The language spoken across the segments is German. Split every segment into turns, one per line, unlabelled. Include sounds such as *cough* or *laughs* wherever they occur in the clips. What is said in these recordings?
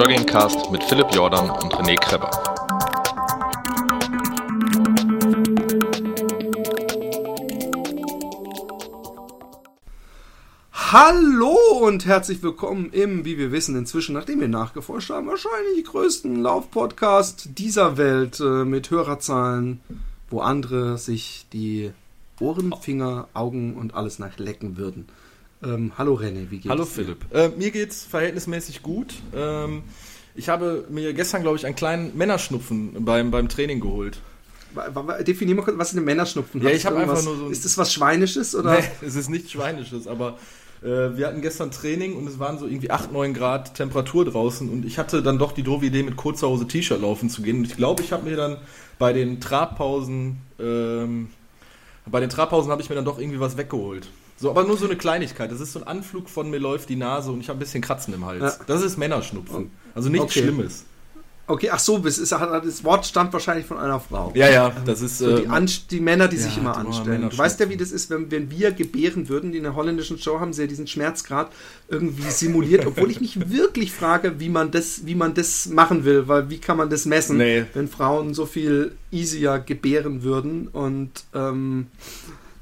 Joggingcast mit Philipp Jordan und René Kreber.
Hallo und herzlich willkommen im, wie wir wissen inzwischen, nachdem wir nachgeforscht haben, wahrscheinlich größten Laufpodcast dieser Welt äh, mit Hörerzahlen, wo andere sich die Ohren, Finger, Augen und alles nachlecken würden. Ähm, hallo René, wie geht's
Hallo
dir?
Philipp. Äh, mir geht's verhältnismäßig gut. Ähm, ich habe mir gestern, glaube ich, einen kleinen Männerschnupfen beim, beim Training geholt.
Definier mal kurz, was ist ein Männerschnupfen?
Ja, ich
du
hab einfach nur so ein-
Ist das was Schweinisches oder?
Nee, es ist nichts Schweinisches, aber äh, wir hatten gestern Training und es waren so irgendwie 8, 9 Grad Temperatur draußen und ich hatte dann doch die doofe Idee, mit kurzer Hose T-Shirt laufen zu gehen. Und ich glaube, ich habe mir dann bei den Trabpausen, ähm, bei den Trabpausen habe ich mir dann doch irgendwie was weggeholt. So, aber nur so eine Kleinigkeit. Das ist so ein Anflug von mir läuft die Nase und ich habe ein bisschen Kratzen im Hals.
Ja.
Das ist Männerschnupfen. Also nichts
Okay.
Schlimmes.
Okay, ach so, das, ist, das Wort stammt wahrscheinlich von einer Frau.
Ja, ja, das ist.
So die,
äh,
Anst- die Männer, die
ja,
sich immer anstellen. Du weißt ja, wie das ist, wenn, wenn wir gebären würden. Die in der holländischen Show haben sie ja diesen Schmerzgrad irgendwie simuliert, obwohl ich mich *laughs* wirklich frage, wie man das, wie man das machen will, weil wie kann man das messen,
Nee.
wenn Frauen so viel easier gebären würden und ähm,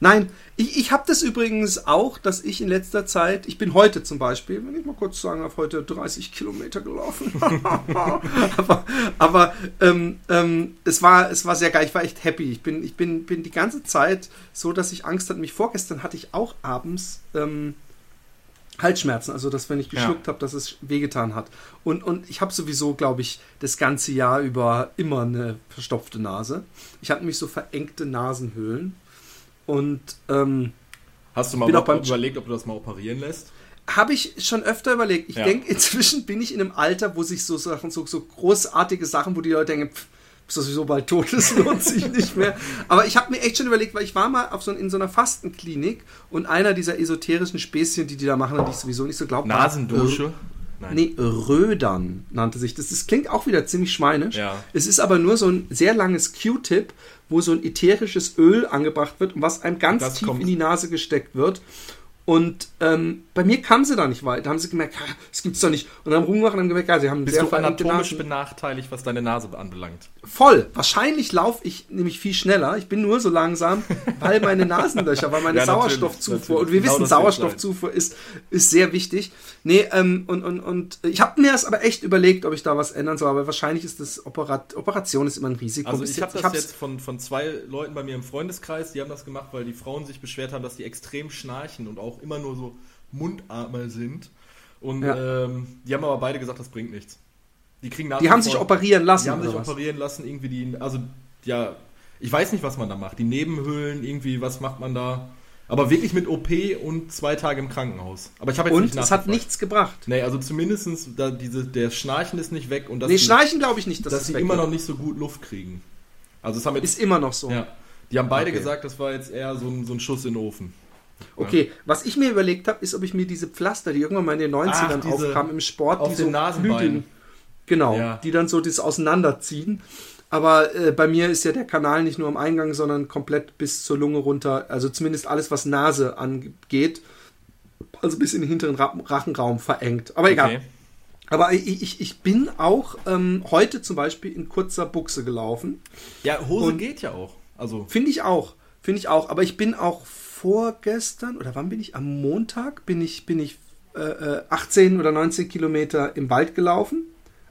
Nein, ich, ich habe das übrigens auch, dass ich in letzter Zeit, ich bin heute zum Beispiel, wenn ich mal kurz sagen darf, heute 30 Kilometer gelaufen. *laughs* aber aber ähm, ähm, es, war, es war sehr geil, ich war echt happy. Ich bin, ich bin, bin die ganze Zeit so, dass ich Angst hatte. Mich vorgestern hatte ich auch abends ähm, Halsschmerzen, also dass wenn ich
Ja.
geschluckt habe, dass es wehgetan hat. Und, und ich habe sowieso, glaube ich, das ganze Jahr über immer eine verstopfte Nase. Ich habe nämlich so verengte Nasenhöhlen. Und ähm,
Hast du mal
beim-
überlegt, ob du das mal operieren lässt?
habe ich schon öfter überlegt. Ich
Ja.
denke, inzwischen bin ich in einem Alter, wo sich so Sachen, so, so großartige Sachen, wo die Leute denken, pff, bist du sowieso bald tot, das lohnt sich nicht mehr. Aber ich habe mir echt schon überlegt, weil ich war mal auf so, in so einer Fastenklinik und einer dieser esoterischen Späßchen, die die da machen, die ich sowieso nicht so glaube.
Nasendusche? Nein.
Nee, Rödern nannte sich das. Das klingt auch wieder ziemlich schweinisch.
Ja.
Es ist aber nur so ein sehr langes Q-Tip, wo so ein ätherisches Öl angebracht wird und was einem ganz
Das
tief
kommt-
in die Nase gesteckt wird. Und ähm, bei mir kam sie da nicht weiter. Da haben sie gemerkt, "Ah, das gibt's doch nicht. Und dann haben rumgemacht und haben gemerkt, ja, sie haben
Bist
sehr
du anatomisch
Nasen.
benachteiligt, was deine Nase anbelangt?
Voll. Wahrscheinlich laufe ich nämlich viel schneller. Ich bin nur so langsam, *laughs* weil meine Nasenlöcher, weil meine
Ja, natürlich,
Sauerstoffzufuhr,
natürlich.
und wir
Genau
wissen, Sauerstoffzufuhr ist, ist sehr wichtig. Nee, ähm, und, und, und ich habe mir das aber echt überlegt, ob ich da was ändern soll, aber wahrscheinlich ist das Operat Operation ist immer ein Risiko.
Also ich habe das jetzt von, von zwei Leuten bei mir im Freundeskreis, die haben das gemacht, weil die Frauen sich beschwert haben, dass die extrem schnarchen und auch immer nur so Mundatmer sind. Und
Ja.
ähm, die haben aber beide gesagt, das bringt nichts. Die kriegen nach
Die haben sich operieren lassen.
Die haben sich
was?
operieren lassen, irgendwie die, also ja, ich weiß nicht, was man da macht. Die Nebenhöhlen, irgendwie, was macht man da? Aber wirklich mit OP und zwei Tage im Krankenhaus. Aber ich habe jetzt
Und
nicht
es hat nichts gebracht.
Nee, also zumindestens da diese, der Schnarchen ist nicht weg und dass
Nee,
die,
Schnarchen glaube ich nicht, dass,
dass
das
sie immer noch nicht so gut Luft kriegen. Also es haben jetzt,
ist immer noch so.
ja, die haben beide
Okay.
gesagt, das war jetzt eher so ein, so ein Schuss in den Ofen.
Okay, was ich mir überlegt habe, ist, ob ich mir diese Pflaster, die irgendwann mal in den 90ern
Ach,
aufkamen im Sport,
auf
die so
Nasenbeinen.
Genau,
Ja.
die dann so das auseinanderziehen. Aber äh, bei mir ist ja der Kanal nicht nur am Eingang, sondern komplett bis zur Lunge runter. Also zumindest alles, was Nase angeht. Also bis in den hinteren Ra Rachenraum verengt. Aber egal.
Okay.
Aber ich, ich, ich bin auch ähm, heute zum Beispiel in kurzer Buchse gelaufen.
Ja, Hose
Und-
geht ja auch. Also
Finde ich auch. Finde ich auch. Aber ich bin auch vorgestern, oder wann bin ich? Am Montag bin ich, bin ich äh, äh, 18 oder 19 Kilometer im Wald gelaufen.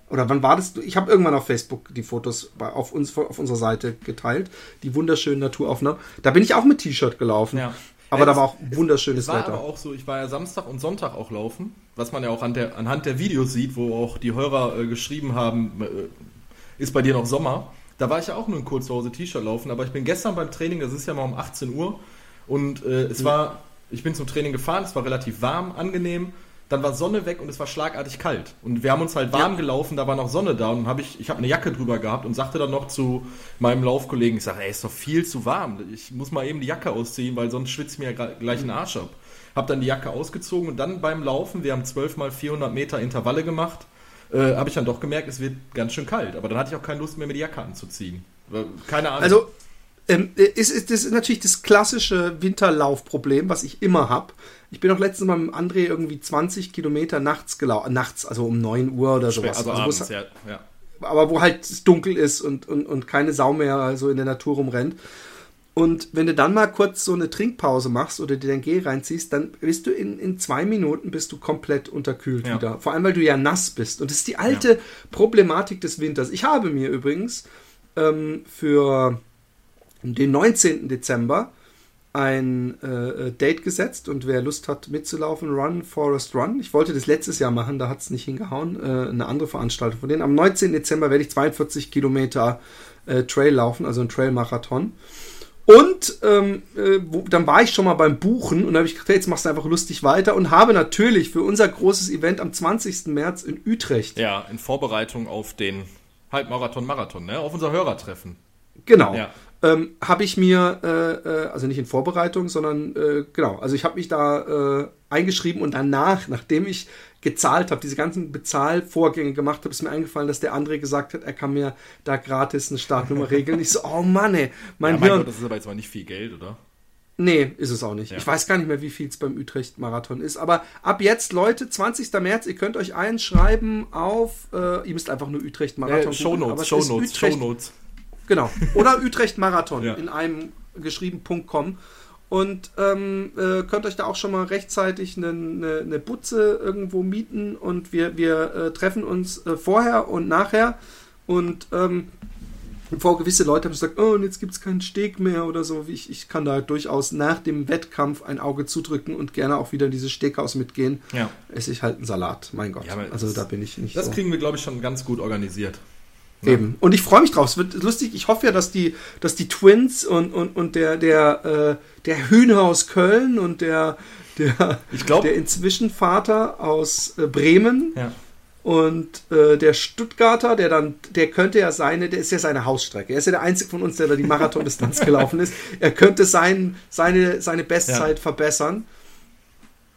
Oder wann war das? Ich habe irgendwann auf Facebook die Fotos bei, auf, uns, auf unserer Seite geteilt. Die wunderschönen Naturaufnahmen. Da bin ich auch mit T-Shirt gelaufen.
Ja.
Aber
Ja,
da
es-
war auch wunderschönes
Es war
Wetter.
aber auch so, ich war ja Samstag und Sonntag auch laufen, was man ja auch an der, anhand der Videos sieht, wo auch die Hörer äh, geschrieben haben, äh, ist bei dir noch Sommer. Da war ich ja auch nur in Kurzhose T-Shirt laufen, aber ich bin gestern beim Training, das ist ja mal um 18 Uhr, und äh, es war, ich bin zum Training gefahren, es war relativ warm, angenehm, dann war Sonne weg und es war schlagartig kalt. Und wir haben uns halt warm
Ja.
gelaufen, da war noch Sonne da und habe ich, ich habe eine Jacke drüber gehabt und sagte dann noch zu meinem Laufkollegen, ich sage, ey, ist doch viel zu warm. Ich muss mal eben die Jacke ausziehen, weil sonst schwitzt mir ja gleich den Arsch ab. Hab dann die Jacke ausgezogen und dann beim Laufen, wir haben 12 mal 400 Meter Intervalle gemacht, äh, habe ich dann doch gemerkt, es wird ganz schön kalt. Aber dann hatte ich auch keine Lust mehr, mir die Jacke anzuziehen. Keine Ahnung.
Also Ähm, ist, ist, das ist natürlich das klassische Winterlaufproblem, was ich immer habe. Ich bin auch letztens mal mit André irgendwie 20 Kilometer nachts gelaufen, nachts, also um 9 Uhr oder sowas.
Also,
also
abends, ja, ja.
Aber wo halt es dunkel ist und, und, und keine Sau mehr so in der Natur rumrennt. Und wenn du dann mal kurz so eine Trinkpause machst oder dir dein Gel reinziehst, dann bist du in, in zwei Minuten bist du komplett unterkühlt
Ja.
wieder. Vor allem, weil du ja nass bist. Und das ist die alte Problematik des Winters. Ich habe mir übrigens ähm, für den 19. Dezember ein äh, äh, Date gesetzt und wer Lust hat mitzulaufen, Run Forest Run. Ich wollte das letztes Jahr machen, da hat es nicht hingehauen. Äh, eine andere Veranstaltung von denen. Am 19. Dezember werde ich 42 Kilometer äh, Trail laufen, also ein Trail-Marathon. Und ähm, äh, wo, dann war ich schon mal beim Buchen und da habe ich gedacht, hey, jetzt machst du einfach lustig weiter und habe natürlich für unser großes Event am 20. März in Utrecht,
Ja, in Vorbereitung auf den Halbmarathon, Marathon, ne? Auf unser Hörertreffen.
genau,
Ja.
Ähm, habe ich mir, äh, äh, also nicht in Vorbereitung, sondern äh, genau, also ich habe mich da äh, eingeschrieben und danach, nachdem ich gezahlt habe, diese ganzen Bezahlvorgänge gemacht habe, ist mir eingefallen, dass der André gesagt hat, er kann mir da gratis eine Startnummer regeln. Ich so, oh Mann, ey, mein
Ja, mein
Hirn.
Gott, das ist aber jetzt mal nicht viel Geld, oder?
Nee, ist es auch nicht.
Ja.
Ich weiß gar nicht mehr, wie viel es beim Utrecht-Marathon ist. Aber ab jetzt, Leute, 20. März, ihr könnt euch einschreiben auf, äh, ihr müsst einfach nur Utrecht-Marathon
Äh, Shownotes, Shownotes, Shownotes.
Genau. Oder *laughs* Utrecht-Marathon
Ja.
in einem geschrieben.com. Und ähm, äh, könnt euch da auch schon mal rechtzeitig eine, eine, eine Butze irgendwo mieten und wir, wir äh, treffen uns äh, vorher und nachher. Und ähm, vor gewisse Leute haben gesagt, oh, und jetzt gibt es keinen Steg mehr oder so. Ich, ich kann da durchaus nach dem Wettkampf ein Auge zudrücken und gerne auch wieder in dieses Steghaus mitgehen.
Ja.
Esse ich halt einen Salat, mein Gott.
Ja,
also
das-
da bin ich nicht
Das
so.
kriegen wir, glaube ich, schon ganz gut organisiert.
Eben. Und ich freue mich drauf. Es wird lustig. Ich hoffe ja, dass die, dass die Twins und, und, und der, der, äh, der Hühner aus Köln und der, der,
Ich glaub-
der inzwischen Vater aus äh, Bremen
Ja.
und äh, der Stuttgarter, der dann, der könnte ja seine, der ist ja seine Hausstrecke. Er ist ja der einzige von uns, der da die Marathondistanz *laughs* gelaufen ist. Er könnte sein, seine, seine Bestzeit verbessern.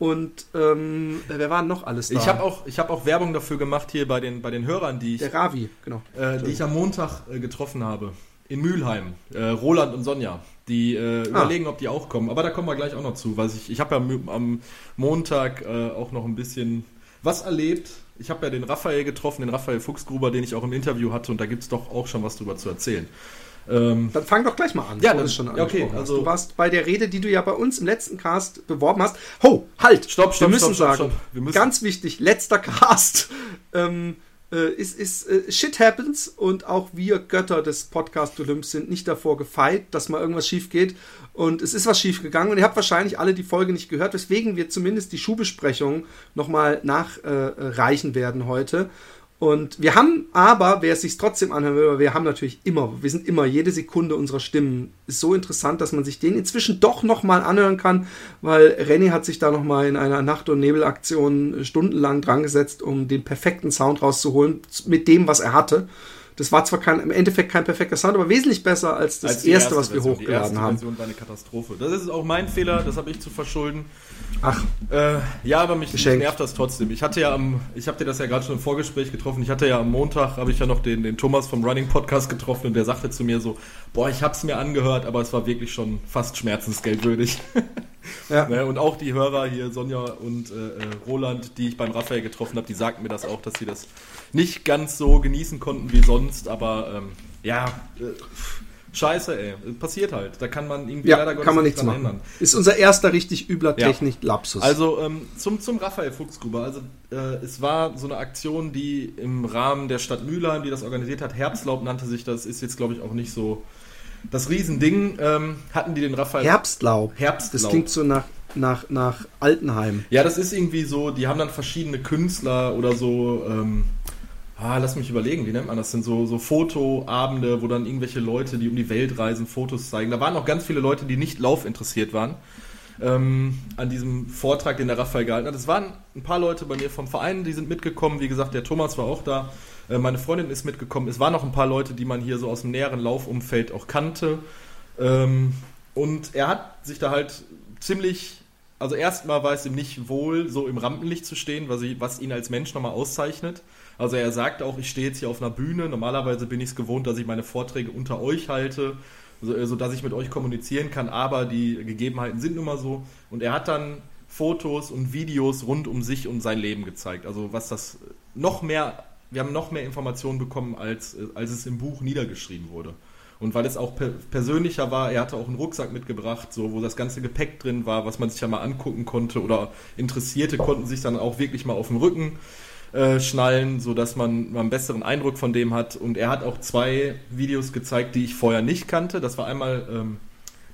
Und ähm, wer war noch alles da?
Ich habe auch, ich hab auch Werbung dafür gemacht hier bei den, bei den Hörern, die ich,
der Ravi, genau.
äh, die ich am Montag äh, getroffen habe. In Mülheim. Äh, Roland und Sonja. Die äh, überlegen, ob die auch kommen. Aber da kommen wir gleich auch noch zu. Weil ich, ich habe ja am Montag äh, auch noch ein bisschen was erlebt. Ich habe ja den Raphael getroffen, den Raphael Fuchsgruber, den ich auch im Interview hatte. Und da gibt es doch auch schon was drüber zu erzählen. Ähm,
Dann fang doch gleich mal an.
Ja,
du es schon
okay,
hast.
also-
du warst bei der Rede, die du ja bei uns im letzten Cast beworben hast. Ho, halt!
Stopp, stopp,
Wir müssen
stopp,
sagen,
stopp. Wir müssen-
ganz wichtig, letzter Cast *laughs* ähm, äh, ist, ist äh, Shit happens und auch wir Götter des Podcast Olymps sind nicht davor gefeit, dass mal irgendwas schief geht. Und es ist was schief gegangen und ihr habt wahrscheinlich alle die Folge nicht gehört, weswegen wir zumindest die Schuhbesprechung nochmal nachreichen werden heute. Und wir haben aber, wer es sich trotzdem anhören will, wir haben natürlich immer, wir sind immer, jede Sekunde unserer Stimmen ist so interessant, dass man sich den inzwischen doch nochmal anhören kann, weil René hat sich da nochmal in einer Nacht- und Nebelaktion stundenlang dran gesetzt, um den perfekten Sound rauszuholen, mit dem, was er hatte. Das war zwar kein, im Endeffekt kein perfekter Sound, aber wesentlich besser als das
Als die
erste, was wir
Version. Die
hochgeladen
erste
haben.
Version war eine Katastrophe. Das ist auch mein Fehler, das habe ich zu verschulden.
Ach,
Äh, ja, aber mich, mich nervt das trotzdem. Ich hatte ja am, ich habe dir das ja gerade schon im Vorgespräch getroffen. Ich hatte ja am Montag, habe ich ja noch den, den Thomas vom Running Podcast getroffen und der sagte zu mir so, boah, ich habe es mir angehört, aber es war wirklich schon fast schmerzensgeldwürdig. *laughs*
ja.
ne? Und auch die Hörer hier, Sonja und äh, äh, Roland, die ich beim Raphael getroffen habe, die sagten mir das auch, dass sie das nicht ganz so genießen konnten wie sonst. Aber ähm, ja, äh, scheiße, ey, passiert halt. Da kann man irgendwie
Ja,
leider Gottes
kann man
nicht
nichts
dran
machen. Ist unser erster richtig übler
Ja.
Technik-Lapsus.
Also ähm, zum, zum Raphael Fuchsgruber. Also äh, es war so eine Aktion, die im Rahmen der Stadt Mülheim, die das organisiert hat, Herbstlaub nannte sich das, ist jetzt glaube ich auch nicht so das Riesending. Ähm, hatten die den Raphael.
Herbstlaub.
Herbstlaub.
Das klingt so nach, nach, nach Altenheim.
Ja, das ist irgendwie so, die haben dann verschiedene Künstler oder so, ähm, ah, lass mich überlegen, wie nennt man das? Sind so, so Fotoabende, wo dann irgendwelche Leute, die um die Welt reisen, Fotos zeigen. Da waren auch ganz viele Leute, die nicht laufinteressiert waren. Ähm, an diesem Vortrag, den der Raphael gehalten hat. Es waren ein paar Leute bei mir vom Verein, die sind mitgekommen. Wie gesagt, der Thomas war auch da. Äh, meine Freundin ist mitgekommen. Es waren noch ein paar Leute, die man hier so aus dem näheren Laufumfeld auch kannte. Ähm, und er hat sich da halt ziemlich, also erstmal war es ihm nicht wohl, so im Rampenlicht zu stehen, was, ich, was ihn als Mensch nochmal auszeichnet. Also er sagt auch, ich stehe jetzt hier auf einer Bühne. Normalerweise bin ich es gewohnt, dass ich meine Vorträge unter euch halte. so, äh, so dass ich mit euch kommunizieren kann, aber die Gegebenheiten sind nun mal so. Und er hat dann Fotos und Videos rund um sich und sein Leben gezeigt. Also was das noch mehr, wir haben noch mehr Informationen bekommen, als, äh, als es im Buch niedergeschrieben wurde. Und weil es auch per persönlicher war, er hatte auch einen Rucksack mitgebracht, so wo das ganze Gepäck drin war, was man sich ja mal angucken konnte oder Interessierte konnten sich dann auch wirklich mal auf dem Rücken äh, schnallen, sodass man einen besseren Eindruck von dem hat. Und er hat auch zwei Videos gezeigt, die ich vorher nicht kannte. Das war einmal, ähm,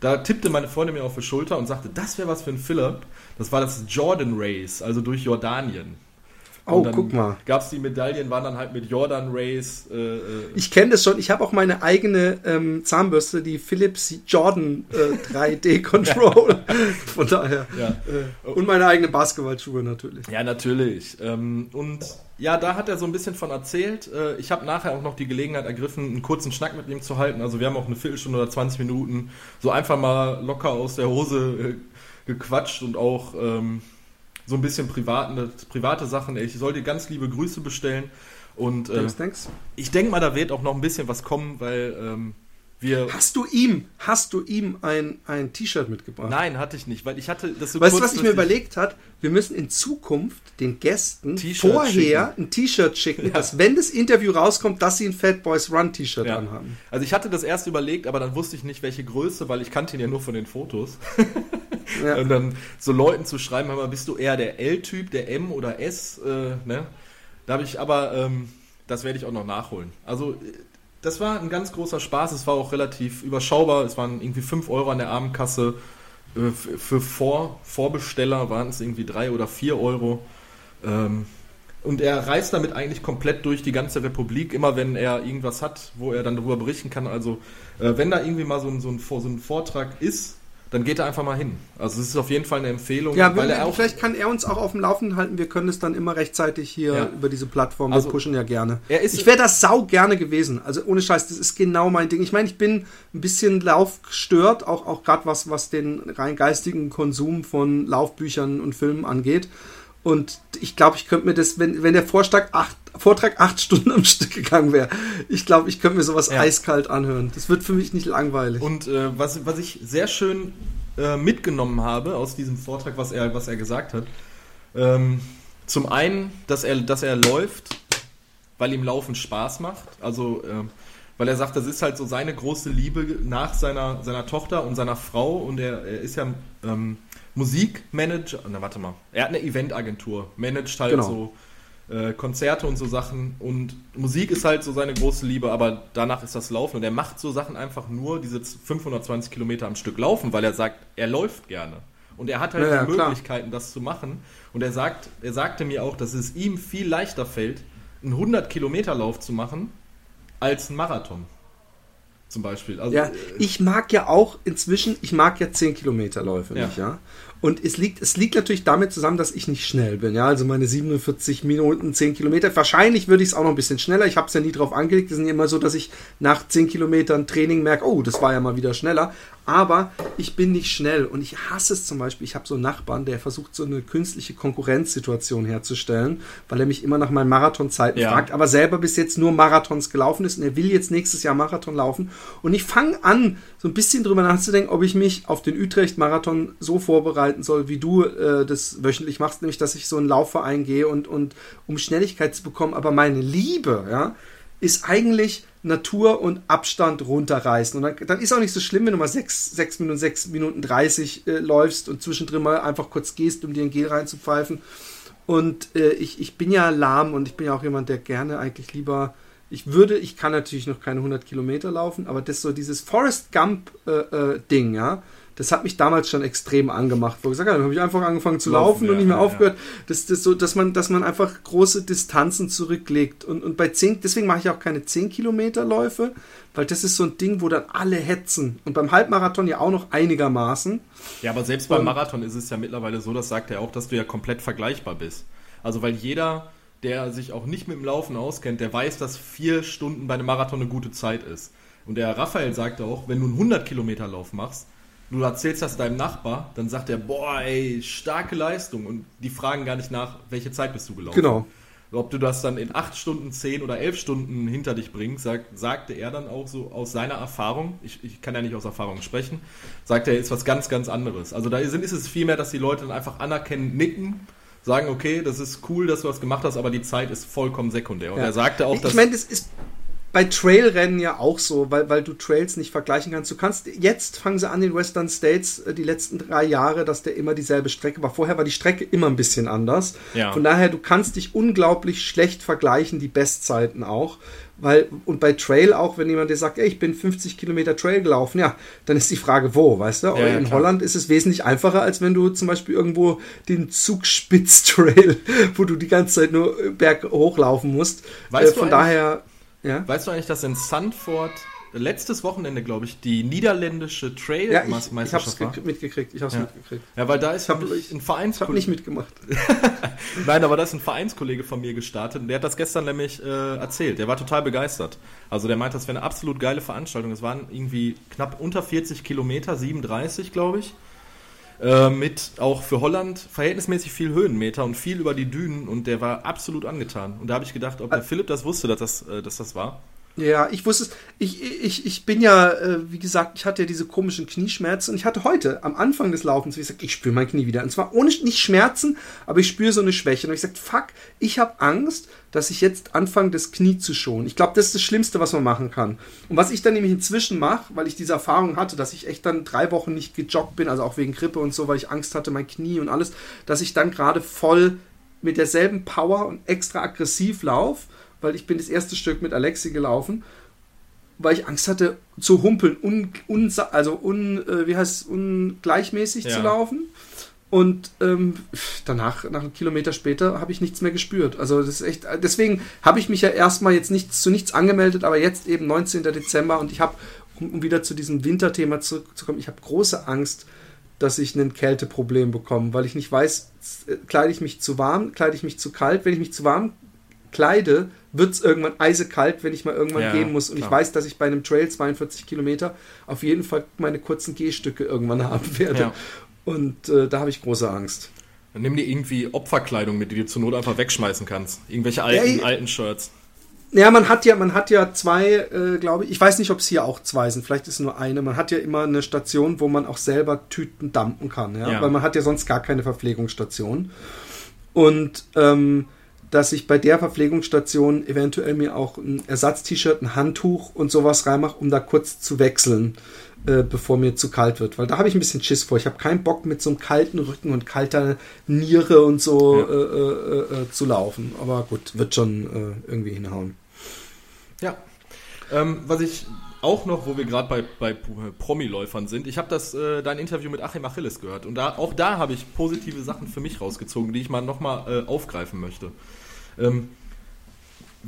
da tippte meine Freundin mir auf die Schulter und sagte, das wäre was für ein Philipp. Das war das Jordan Race, also durch Jordanien.
Oh, guck mal.
Gab es die Medaillen, waren dann halt mit Jordan Race. Äh, äh
ich kenne das schon. Ich habe auch meine eigene ähm, Zahnbürste, die Philips Jordan äh, 3D *laughs* Control. Von daher. Ja. Äh, und meine eigenen Basketballschuhe natürlich.
Ja, natürlich. Ähm, und ja, da hat er so ein bisschen von erzählt. Äh, ich habe nachher auch noch die Gelegenheit ergriffen, einen kurzen Schnack mit ihm zu halten. Also wir haben auch eine Viertelstunde oder 20 Minuten so einfach mal locker aus der Hose gequatscht und auch. Ähm, so ein bisschen private, private Sachen. Ich soll dir ganz liebe Grüße bestellen. Und äh, thanks, ich denke mal, da wird auch noch ein bisschen was kommen, weil ähm, wir.
Hast du ihm, hast du ihm ein, ein T-Shirt mitgebracht?
Nein, hatte ich nicht, weil ich hatte
das so Weißt du, was ich mir überlegt habe? Wir müssen in Zukunft den Gästen vorher schicken. ein T-Shirt schicken, *laughs* ja. dass wenn das Interview rauskommt, dass sie ein Fat Boys Run T-Shirt ja. anhaben.
Also ich hatte das erst überlegt, aber dann wusste ich nicht, welche Größe, weil ich kannte ihn ja nur von den Fotos. *laughs* Ja. Und dann so Leuten zu schreiben, mal, bist du eher der L-Typ, der M oder S, äh, ne? Da habe ich aber, ähm, das werde ich auch noch nachholen. Also das war ein ganz großer Spaß. Es war auch relativ überschaubar. Es waren irgendwie 5 Euro an der Abendkasse. Äh, für Vor Vorbesteller waren es irgendwie 3 oder 4 Euro. Ähm, und er reist damit eigentlich komplett durch die ganze Republik, immer wenn er irgendwas hat, wo er dann darüber berichten kann. Also, äh, wenn da irgendwie mal so ein, so ein, so ein Vortrag ist, dann geht er einfach mal hin. Also es ist auf jeden Fall eine Empfehlung.
Ja, weil er auch vielleicht kann er uns auch auf dem Laufenden halten. Wir können es dann immer rechtzeitig hier ja. über diese Plattform. Wir also, pushen ja gerne. ich wäre das sau gerne gewesen. Also ohne Scheiß, das ist genau mein Ding. Ich meine, ich bin ein bisschen laufgestört, auch, auch gerade was, was den rein geistigen Konsum von Laufbüchern und Filmen angeht. Und ich glaube, ich könnte mir das, wenn, wenn der Vortrag acht, Vortrag acht Stunden am Stück gegangen wäre, ich glaube, ich könnte mir sowas ja. eiskalt anhören. Das wird für mich nicht langweilig.
Und äh, was, was ich sehr schön äh, mitgenommen habe aus diesem Vortrag, was er, was er gesagt hat, ähm, zum einen, dass er, dass er läuft, weil ihm Laufen Spaß macht. Also, äh, weil er sagt, das ist halt so seine große Liebe nach seiner, seiner Tochter und seiner Frau und er, er ist ja ähm, Musikmanager, na warte mal, er hat eine Eventagentur, managt halt genau. so äh, Konzerte und so Sachen und Musik ist halt so seine große Liebe, aber danach ist das Laufen und er macht so Sachen einfach nur diese 520 Kilometer am Stück laufen, weil er sagt, er läuft gerne. Und er hat halt ja, die ja, Möglichkeiten, das zu machen. Und er sagt, er sagte mir auch, dass es ihm viel leichter fällt, einen 100 Kilometer Lauf zu machen, als einen Marathon zum Beispiel.
Also, ja, ich mag ja auch inzwischen, ich mag ja 10 Kilometerläufe ja. nicht, ja. Und es liegt, es liegt natürlich damit zusammen, dass ich nicht schnell bin. Ja, also meine 47 Minuten, 10 Kilometer. Wahrscheinlich würde ich es auch noch ein bisschen schneller. Ich habe es ja nie drauf angelegt. Es ist immer so, dass ich nach 10 Kilometern Training merke, oh, das war ja mal wieder schneller. Aber ich bin nicht schnell und ich hasse es zum Beispiel. Ich habe so einen Nachbarn, der versucht, so eine künstliche Konkurrenzsituation herzustellen, weil er mich immer nach meinen Marathonzeiten ja. fragt, aber selber bis jetzt nur Marathons gelaufen ist und er will jetzt nächstes Jahr Marathon laufen. Und ich fange an, so ein bisschen drüber nachzudenken, ob ich mich auf den Utrecht-Marathon so vorbereiten soll, wie du äh, das wöchentlich machst, nämlich dass ich so einen Laufverein gehe und, und um Schnelligkeit zu bekommen. Aber meine Liebe, ja, ist eigentlich Natur und Abstand runterreißen. Und dann, dann ist auch nicht so schlimm, wenn du mal 6, 6 Minuten, 6 Minuten 30 äh, läufst und zwischendrin mal einfach kurz gehst, um dir ein Gel reinzupfeifen. Und äh, ich, ich bin ja lahm und ich bin ja auch jemand, der gerne eigentlich lieber. Ich würde, ich kann natürlich noch keine 100 Kilometer laufen, aber das so dieses Forest Gump äh, äh ja, das hat mich damals schon extrem angemacht, wo ich gesagt habe, habe ich einfach angefangen zu laufen, laufen und nicht mehr ja, aufgehört. Das, das so, dass man, dass man einfach große Distanzen zurücklegt. Und, und bei 10, deswegen mache ich auch keine 10 Kilometer Läufe, weil das ist so ein Ding, wo dann alle hetzen. Und beim Halbmarathon ja auch noch einigermaßen.
Ja, aber selbst beim Marathon ist es ja mittlerweile so, das sagt er auch, dass du ja komplett vergleichbar bist. Also weil jeder, der sich auch nicht mit dem Laufen auskennt, der weiß, dass vier Stunden bei einem Marathon eine gute Zeit ist. Und der Raphael sagte auch, wenn du einen 100 Kilometer Lauf machst, du erzählst das deinem Nachbar, dann sagt er, boah, ey, starke Leistung. Und die fragen gar nicht nach, welche Zeit bist du gelaufen.
Genau.
Ob du das dann in acht Stunden, zehn oder elf Stunden hinter dich bringst, sagt, sagte er dann auch so aus seiner Erfahrung, ich, ich kann ja nicht aus Erfahrung sprechen, sagt er, ist was ganz, ganz anderes. Also da ist, ist es vielmehr, dass die Leute dann einfach anerkennen, nicken, sagen, okay, das ist cool, dass du was gemacht hast, aber die Zeit ist vollkommen sekundär. Und
Ja.
er sagte auch,
ich
dass...
meine, das ist bei Trailrennen ja auch so, weil, weil du Trails nicht vergleichen kannst. Du kannst, jetzt fangen sie an in Western States, äh, die letzten drei Jahre, dass der immer dieselbe Strecke war. Vorher war die Strecke immer ein bisschen anders.
Ja.
Von daher, du kannst dich unglaublich schlecht vergleichen, die Bestzeiten auch. Weil, und bei Trail auch, wenn jemand dir sagt, ey, ich bin 50 Kilometer Trail gelaufen, ja, dann ist die Frage, wo, weißt du?
Ja,
in
klar.
Holland ist es wesentlich einfacher, als wenn du zum Beispiel irgendwo den Zugspitz-Trail, *laughs* wo du die ganze Zeit nur äh, berg hochlaufen musst.
Weißt
äh, von daher, ja.
Weißt du eigentlich, dass in Sandford letztes Wochenende, glaube ich, die niederländische Trail
Ja, ich, ich habe es
Meisterschaft war?
mitgekriegt. Ich habe es
Ja.
mitgekriegt.
Ja, weil da ist
Ich hab-
nämlich ein
Ich habe
Vereinskollege.
nicht mitgemacht. *laughs*
Nein, aber da ist ein Vereinskollege von mir gestartet und der hat das gestern nämlich äh, erzählt. Der war total begeistert. Also der meint, das wäre eine absolut geile Veranstaltung. Es waren irgendwie knapp unter 40 Kilometer, 37 glaube ich. Äh, mit auch für Holland verhältnismäßig viel Höhenmeter und viel über die Dünen und der war absolut angetan. Und da habe ich gedacht, ob der Philipp das wusste, dass das, äh, dass das war.
Ja, ich wusste es. Ich, ich, ich bin ja, äh, wie gesagt, ich hatte ja diese komischen Knieschmerzen und ich hatte heute am Anfang des Laufens, wie gesagt, ich spüre mein Knie wieder. Und zwar ohne nicht Schmerzen, aber ich spüre so eine Schwäche. Und ich gesagt, fuck, ich habe Angst, dass ich jetzt anfange, das Knie zu schonen. Ich glaube, das ist das Schlimmste, was man machen kann. Und was ich dann nämlich inzwischen mache, weil ich diese Erfahrung hatte, dass ich echt dann drei Wochen nicht gejoggt bin, also auch wegen Grippe und so, weil ich Angst hatte, mein Knie und alles, dass ich dann gerade voll mit derselben Power und extra aggressiv laufe, weil ich bin das erste Stück mit Alexi gelaufen, weil ich Angst hatte zu humpeln, un, un, also un, äh, wie heißt ungleichmäßig
Ja.
zu laufen. Und ähm, danach, nach einem Kilometer später, habe ich nichts mehr gespürt. Also das ist echt, deswegen habe ich mich ja erstmal jetzt nicht zu nichts angemeldet, aber jetzt eben 19. Dezember und ich habe, um, um wieder zu diesem Winterthema zurückzukommen, ich habe große Angst, dass ich ein Kälteproblem bekomme, weil ich nicht weiß, äh, kleide ich mich zu warm, kleide ich mich zu kalt. Wenn ich mich zu warm kleide, wird es irgendwann eisekalt, wenn ich mal irgendwann
Ja,
gehen muss. Und
klar.
ich weiß, dass ich bei einem Trail 42 Kilometer auf jeden Fall meine kurzen Gehstücke irgendwann haben werde.
Ja.
Und äh, da habe ich große Angst.
Dann nimm dir irgendwie Opferkleidung mit, die du zur Not einfach wegschmeißen kannst. Irgendwelche alten,
ich-
alten Shirts.
Ja, man hat ja, man hat ja zwei, äh, glaube ich. Ich weiß nicht, ob es hier auch zwei sind. Vielleicht ist es nur eine. Man hat ja immer eine Station, wo man auch selber Tüten dumpen kann, ja?
Ja.
weil man hat ja sonst gar keine Verpflegungsstation. Und ähm, dass ich bei der Verpflegungsstation eventuell mir auch ein Ersatz-T-Shirt, ein Handtuch und sowas reinmache, um da kurz zu wechseln, äh, bevor mir zu kalt wird. Weil da habe ich ein bisschen Schiss vor. Ich habe keinen Bock mit so einem kalten Rücken und kalter Niere und so
Ja.
äh, äh, äh, zu laufen. Aber gut, wird schon äh, irgendwie hinhauen.
Ja. Ähm, was ich auch noch, wo wir gerade bei, bei Promi-Läufern sind, ich habe das äh, dein Interview mit Achim Achilles gehört und da, auch da habe ich positive Sachen für mich rausgezogen, die ich mal nochmal äh, aufgreifen möchte. Ähm,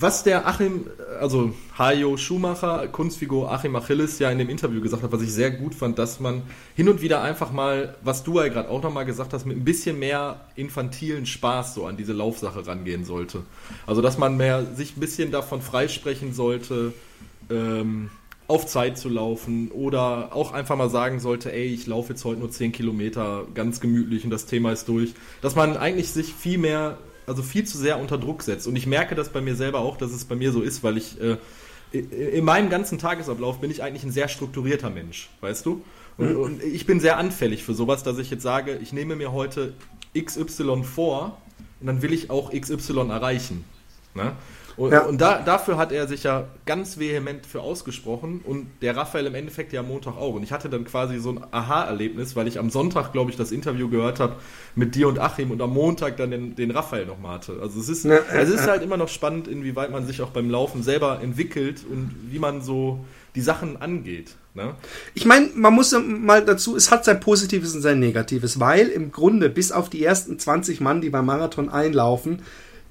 was der Achim, also Hajo Schumacher, Kunstfigur Achim Achilles ja in dem Interview gesagt hat, was ich sehr gut fand, dass man hin und wieder einfach mal, was du ja gerade auch nochmal gesagt hast, mit ein bisschen mehr infantilen Spaß so an diese Laufsache rangehen sollte. Also dass man mehr sich ein bisschen davon freisprechen sollte, ähm, auf Zeit zu laufen oder auch einfach mal sagen sollte, ey, ich laufe jetzt heute nur 10 Kilometer ganz gemütlich und das Thema ist durch. Dass man eigentlich sich viel mehr, also viel zu sehr unter Druck setzt. Und ich merke das bei mir selber auch, dass es bei mir so ist, weil ich äh, in meinem ganzen Tagesablauf bin ich eigentlich ein sehr strukturierter Mensch, weißt du? Und, und ich bin sehr anfällig für sowas, dass ich jetzt sage, ich nehme mir heute XY vor und dann will ich auch XY erreichen. Ne? Und,
Ja.
und da, dafür hat er sich ja ganz vehement für ausgesprochen und der Raphael im Endeffekt ja am Montag auch. Und ich hatte dann quasi so ein Aha-Erlebnis, weil ich am Sonntag, glaube ich, das Interview gehört habe mit dir und Achim und am Montag dann den, den Raphael nochmal hatte. Also es ist,
Ja,
es ist halt immer noch spannend, inwieweit man sich auch beim Laufen selber entwickelt und wie man so die Sachen angeht. Ne?
Ich meine, man muss mal dazu, es hat sein Positives und sein Negatives, weil im Grunde bis auf die ersten 20 Mann, die beim Marathon einlaufen,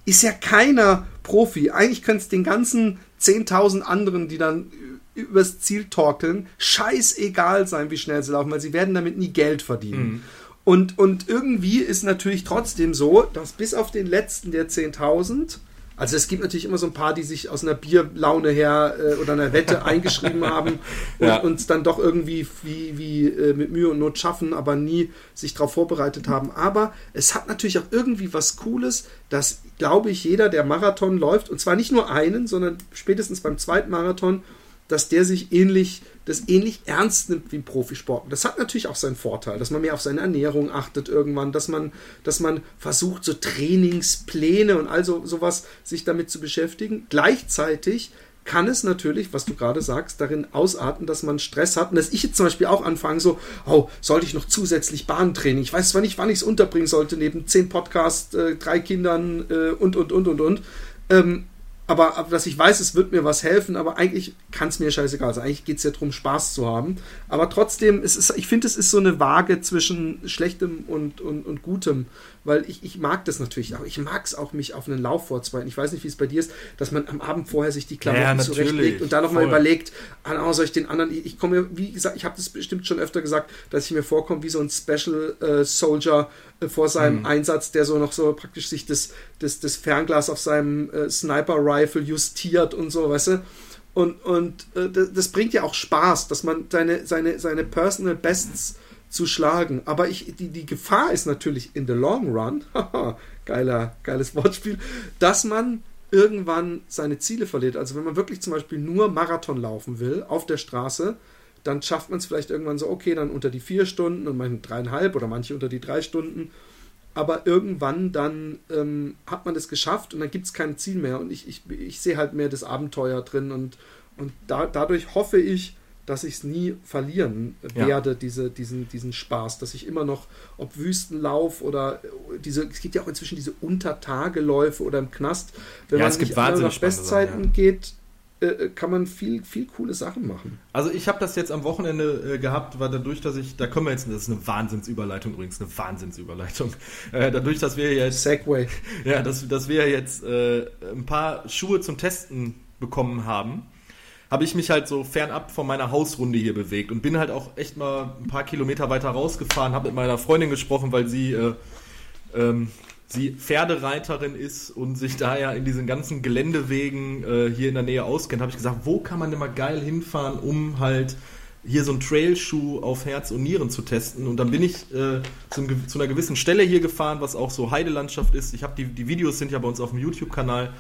ist ja keiner Profi. Eigentlich könnte es den ganzen 10.000 anderen, die dann übers Ziel torkeln, scheißegal sein, wie schnell sie laufen, weil sie werden damit nie Geld verdienen. Und, und irgendwie ist natürlich trotzdem so, dass bis auf den letzten der 10.000 Also es gibt natürlich immer so ein paar, die sich aus einer Bierlaune her äh, oder einer Wette eingeschrieben *laughs* haben und
Ja.
uns dann doch irgendwie wie, wie äh, mit Mühe und Not schaffen, aber nie sich darauf vorbereitet haben. Aber es hat natürlich auch irgendwie was Cooles, dass, glaube ich, jeder, der Marathon läuft, und zwar nicht nur einen, sondern spätestens beim zweiten Marathon, dass der sich ähnlich, das ähnlich ernst nimmt wie im Profisport. Das hat natürlich auch seinen Vorteil, dass man mehr auf seine Ernährung achtet irgendwann, dass man, dass man versucht, so Trainingspläne und also sowas sich damit zu beschäftigen. Gleichzeitig kann es natürlich, was du gerade sagst, darin ausarten, dass man Stress hat. Und dass ich jetzt zum Beispiel auch anfange, so, oh, sollte ich noch zusätzlich Bahntraining? Ich weiß zwar nicht, wann ich es unterbringen sollte, neben zehn Podcasts, äh, drei Kindern äh, und, und, und, und, und. Ähm, aber, dass ich weiß, es wird mir was helfen, aber eigentlich kann es mir scheißegal sein. Eigentlich geht es ja darum, Spaß zu haben. Aber trotzdem, es ist, ich finde, es ist so eine Waage zwischen Schlechtem und, und, und Gutem. Weil ich, ich mag das natürlich auch. Ich mag es auch, mich auf einen Lauf vorzubereiten. Ich weiß nicht, wie es bei dir ist, dass man am Abend vorher sich die Klamotten
Ja,
zurechtlegt und dann nochmal überlegt, ah, oh, soll ich den anderen. Ich, ich komme mir, wie gesagt, ich habe das bestimmt schon öfter gesagt, dass ich mir vorkomme wie so ein Special äh, Soldier äh, vor seinem
Mhm.
Einsatz, der so noch so praktisch sich das, das, das Fernglas auf seinem äh, Sniper-Rifle justiert und so, weißt du? Und, und äh, das, das bringt ja auch Spaß, dass man seine, seine, seine Personal Bests zu schlagen. Aber ich, die, die Gefahr ist natürlich in the long run, geiler, geiles Wortspiel, dass man irgendwann seine Ziele verliert. Also wenn man wirklich zum Beispiel nur Marathon laufen will auf der Straße, dann schafft man es vielleicht irgendwann so, okay, dann unter die vier Stunden und manche dreieinhalb oder manche unter die drei Stunden. Aber irgendwann dann ähm, hat man das geschafft und dann gibt es kein Ziel mehr. Und ich, ich, ich sehe halt mehr das Abenteuer drin und, und da, dadurch hoffe ich, dass ich es nie verlieren
Ja.
werde, diese, diesen, diesen Spaß, dass ich immer noch, ob Wüstenlauf oder diese, es gibt ja auch inzwischen diese Untertageläufe oder im Knast, wenn
Ja,
man
es gibt
nicht nach Bestzeiten
Sachen,
geht, äh, kann man viel, viel coole Sachen machen.
Also ich habe das jetzt am Wochenende äh, gehabt, weil dadurch, dass ich, da kommen wir jetzt, das ist eine Wahnsinnsüberleitung übrigens, eine Wahnsinnsüberleitung. *laughs* Äh, dadurch, dass wir jetzt,
Segway. *laughs*
ja, dass, dass wir jetzt äh, ein paar Schuhe zum Testen bekommen haben, habe ich mich halt so fernab von meiner Hausrunde hier bewegt und bin halt auch echt mal ein paar Kilometer weiter rausgefahren, habe mit meiner Freundin gesprochen, weil sie äh, ähm, sie Pferdereiterin ist und sich da ja in diesen ganzen Geländewegen äh, hier in der Nähe auskennt, habe ich gesagt, wo kann man denn mal geil hinfahren, um halt hier so einen Trailschuh auf Herz und Nieren zu testen. Und dann bin ich äh, zu, einem ge- zu einer gewissen Stelle hier gefahren, was auch so Heidelandschaft ist. Ich habe die, die Videos sind ja bei uns auf dem YouTube-Kanal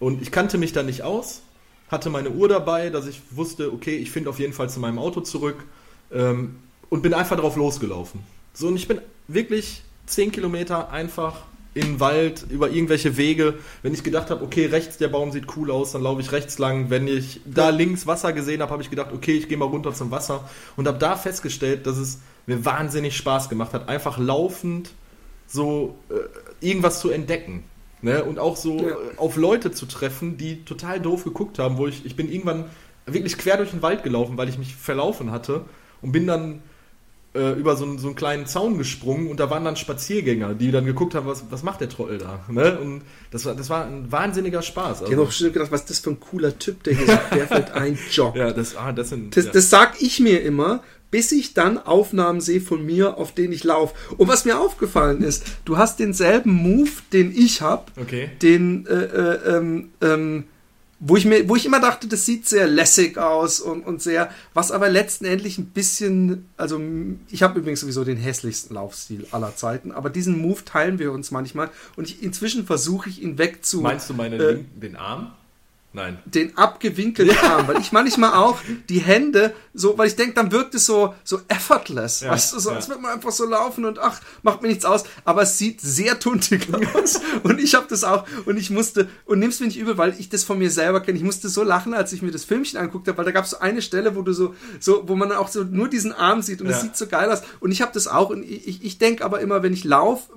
und ich kannte mich da nicht aus, hatte meine Uhr dabei, dass ich wusste, okay, ich finde auf jeden Fall zu meinem Auto zurück ähm, und bin einfach drauf losgelaufen. So, und ich bin wirklich 10 Kilometer einfach in den Wald, über irgendwelche Wege. Wenn ich gedacht habe, okay, rechts der Baum sieht cool aus, dann laufe ich rechts lang. Wenn ich da links Wasser gesehen habe, habe ich gedacht, okay, ich gehe mal runter zum Wasser. Und habe da festgestellt, dass es mir wahnsinnig Spaß gemacht hat, einfach laufend so äh, irgendwas zu entdecken. Ne? Und auch so
Ja.
äh, auf Leute zu treffen, die total doof geguckt haben, wo ich, ich bin irgendwann wirklich quer durch den Wald gelaufen, weil ich mich verlaufen hatte und bin dann äh, über so einen, so einen kleinen Zaun gesprungen und da waren dann Spaziergänger, die dann geguckt haben, was, was macht der Trottel da? Ne? Und das war, das war ein wahnsinniger Spaß.
Ich habe
Also,
auch bestimmt gedacht, was ist das für ein cooler Typ, der hier der fällt ein Jog. *laughs*
ja, das, ah, das sind.
Das,
ja.
das sag ich mir immer, bis ich dann Aufnahmen sehe von mir, auf denen ich laufe. Und was mir aufgefallen ist, du hast denselben Move, den ich habe,
okay.
den, äh, äh, ähm, ähm, wo ich mir, wo ich immer dachte, das sieht sehr lässig aus und, und sehr, was aber letztendlich ein bisschen, also ich habe übrigens sowieso den hässlichsten Laufstil aller Zeiten, aber diesen Move teilen wir uns manchmal und ich, inzwischen versuche ich ihn wegzu
Meinst du meine
äh,
Link- den Arm? Nein.
den abgewinkelten Arm, weil ich manchmal auch die Hände so, weil ich denke, dann wirkt es so so effortless,
Ja,
weißt du, so,
ja.
würde man einfach so laufen und ach, macht mir nichts aus, aber es sieht sehr tuntig *laughs* aus und ich habe das auch und ich musste und nimm's mir nicht übel, weil ich das von mir selber kenne. Ich musste so lachen, als ich mir das Filmchen angeguckt habe, weil da gab es so eine Stelle, wo du so so wo man auch so nur diesen Arm sieht und es
Ja.
sieht so geil aus und ich habe das auch und ich, ich, ich denke aber immer, wenn ich laufe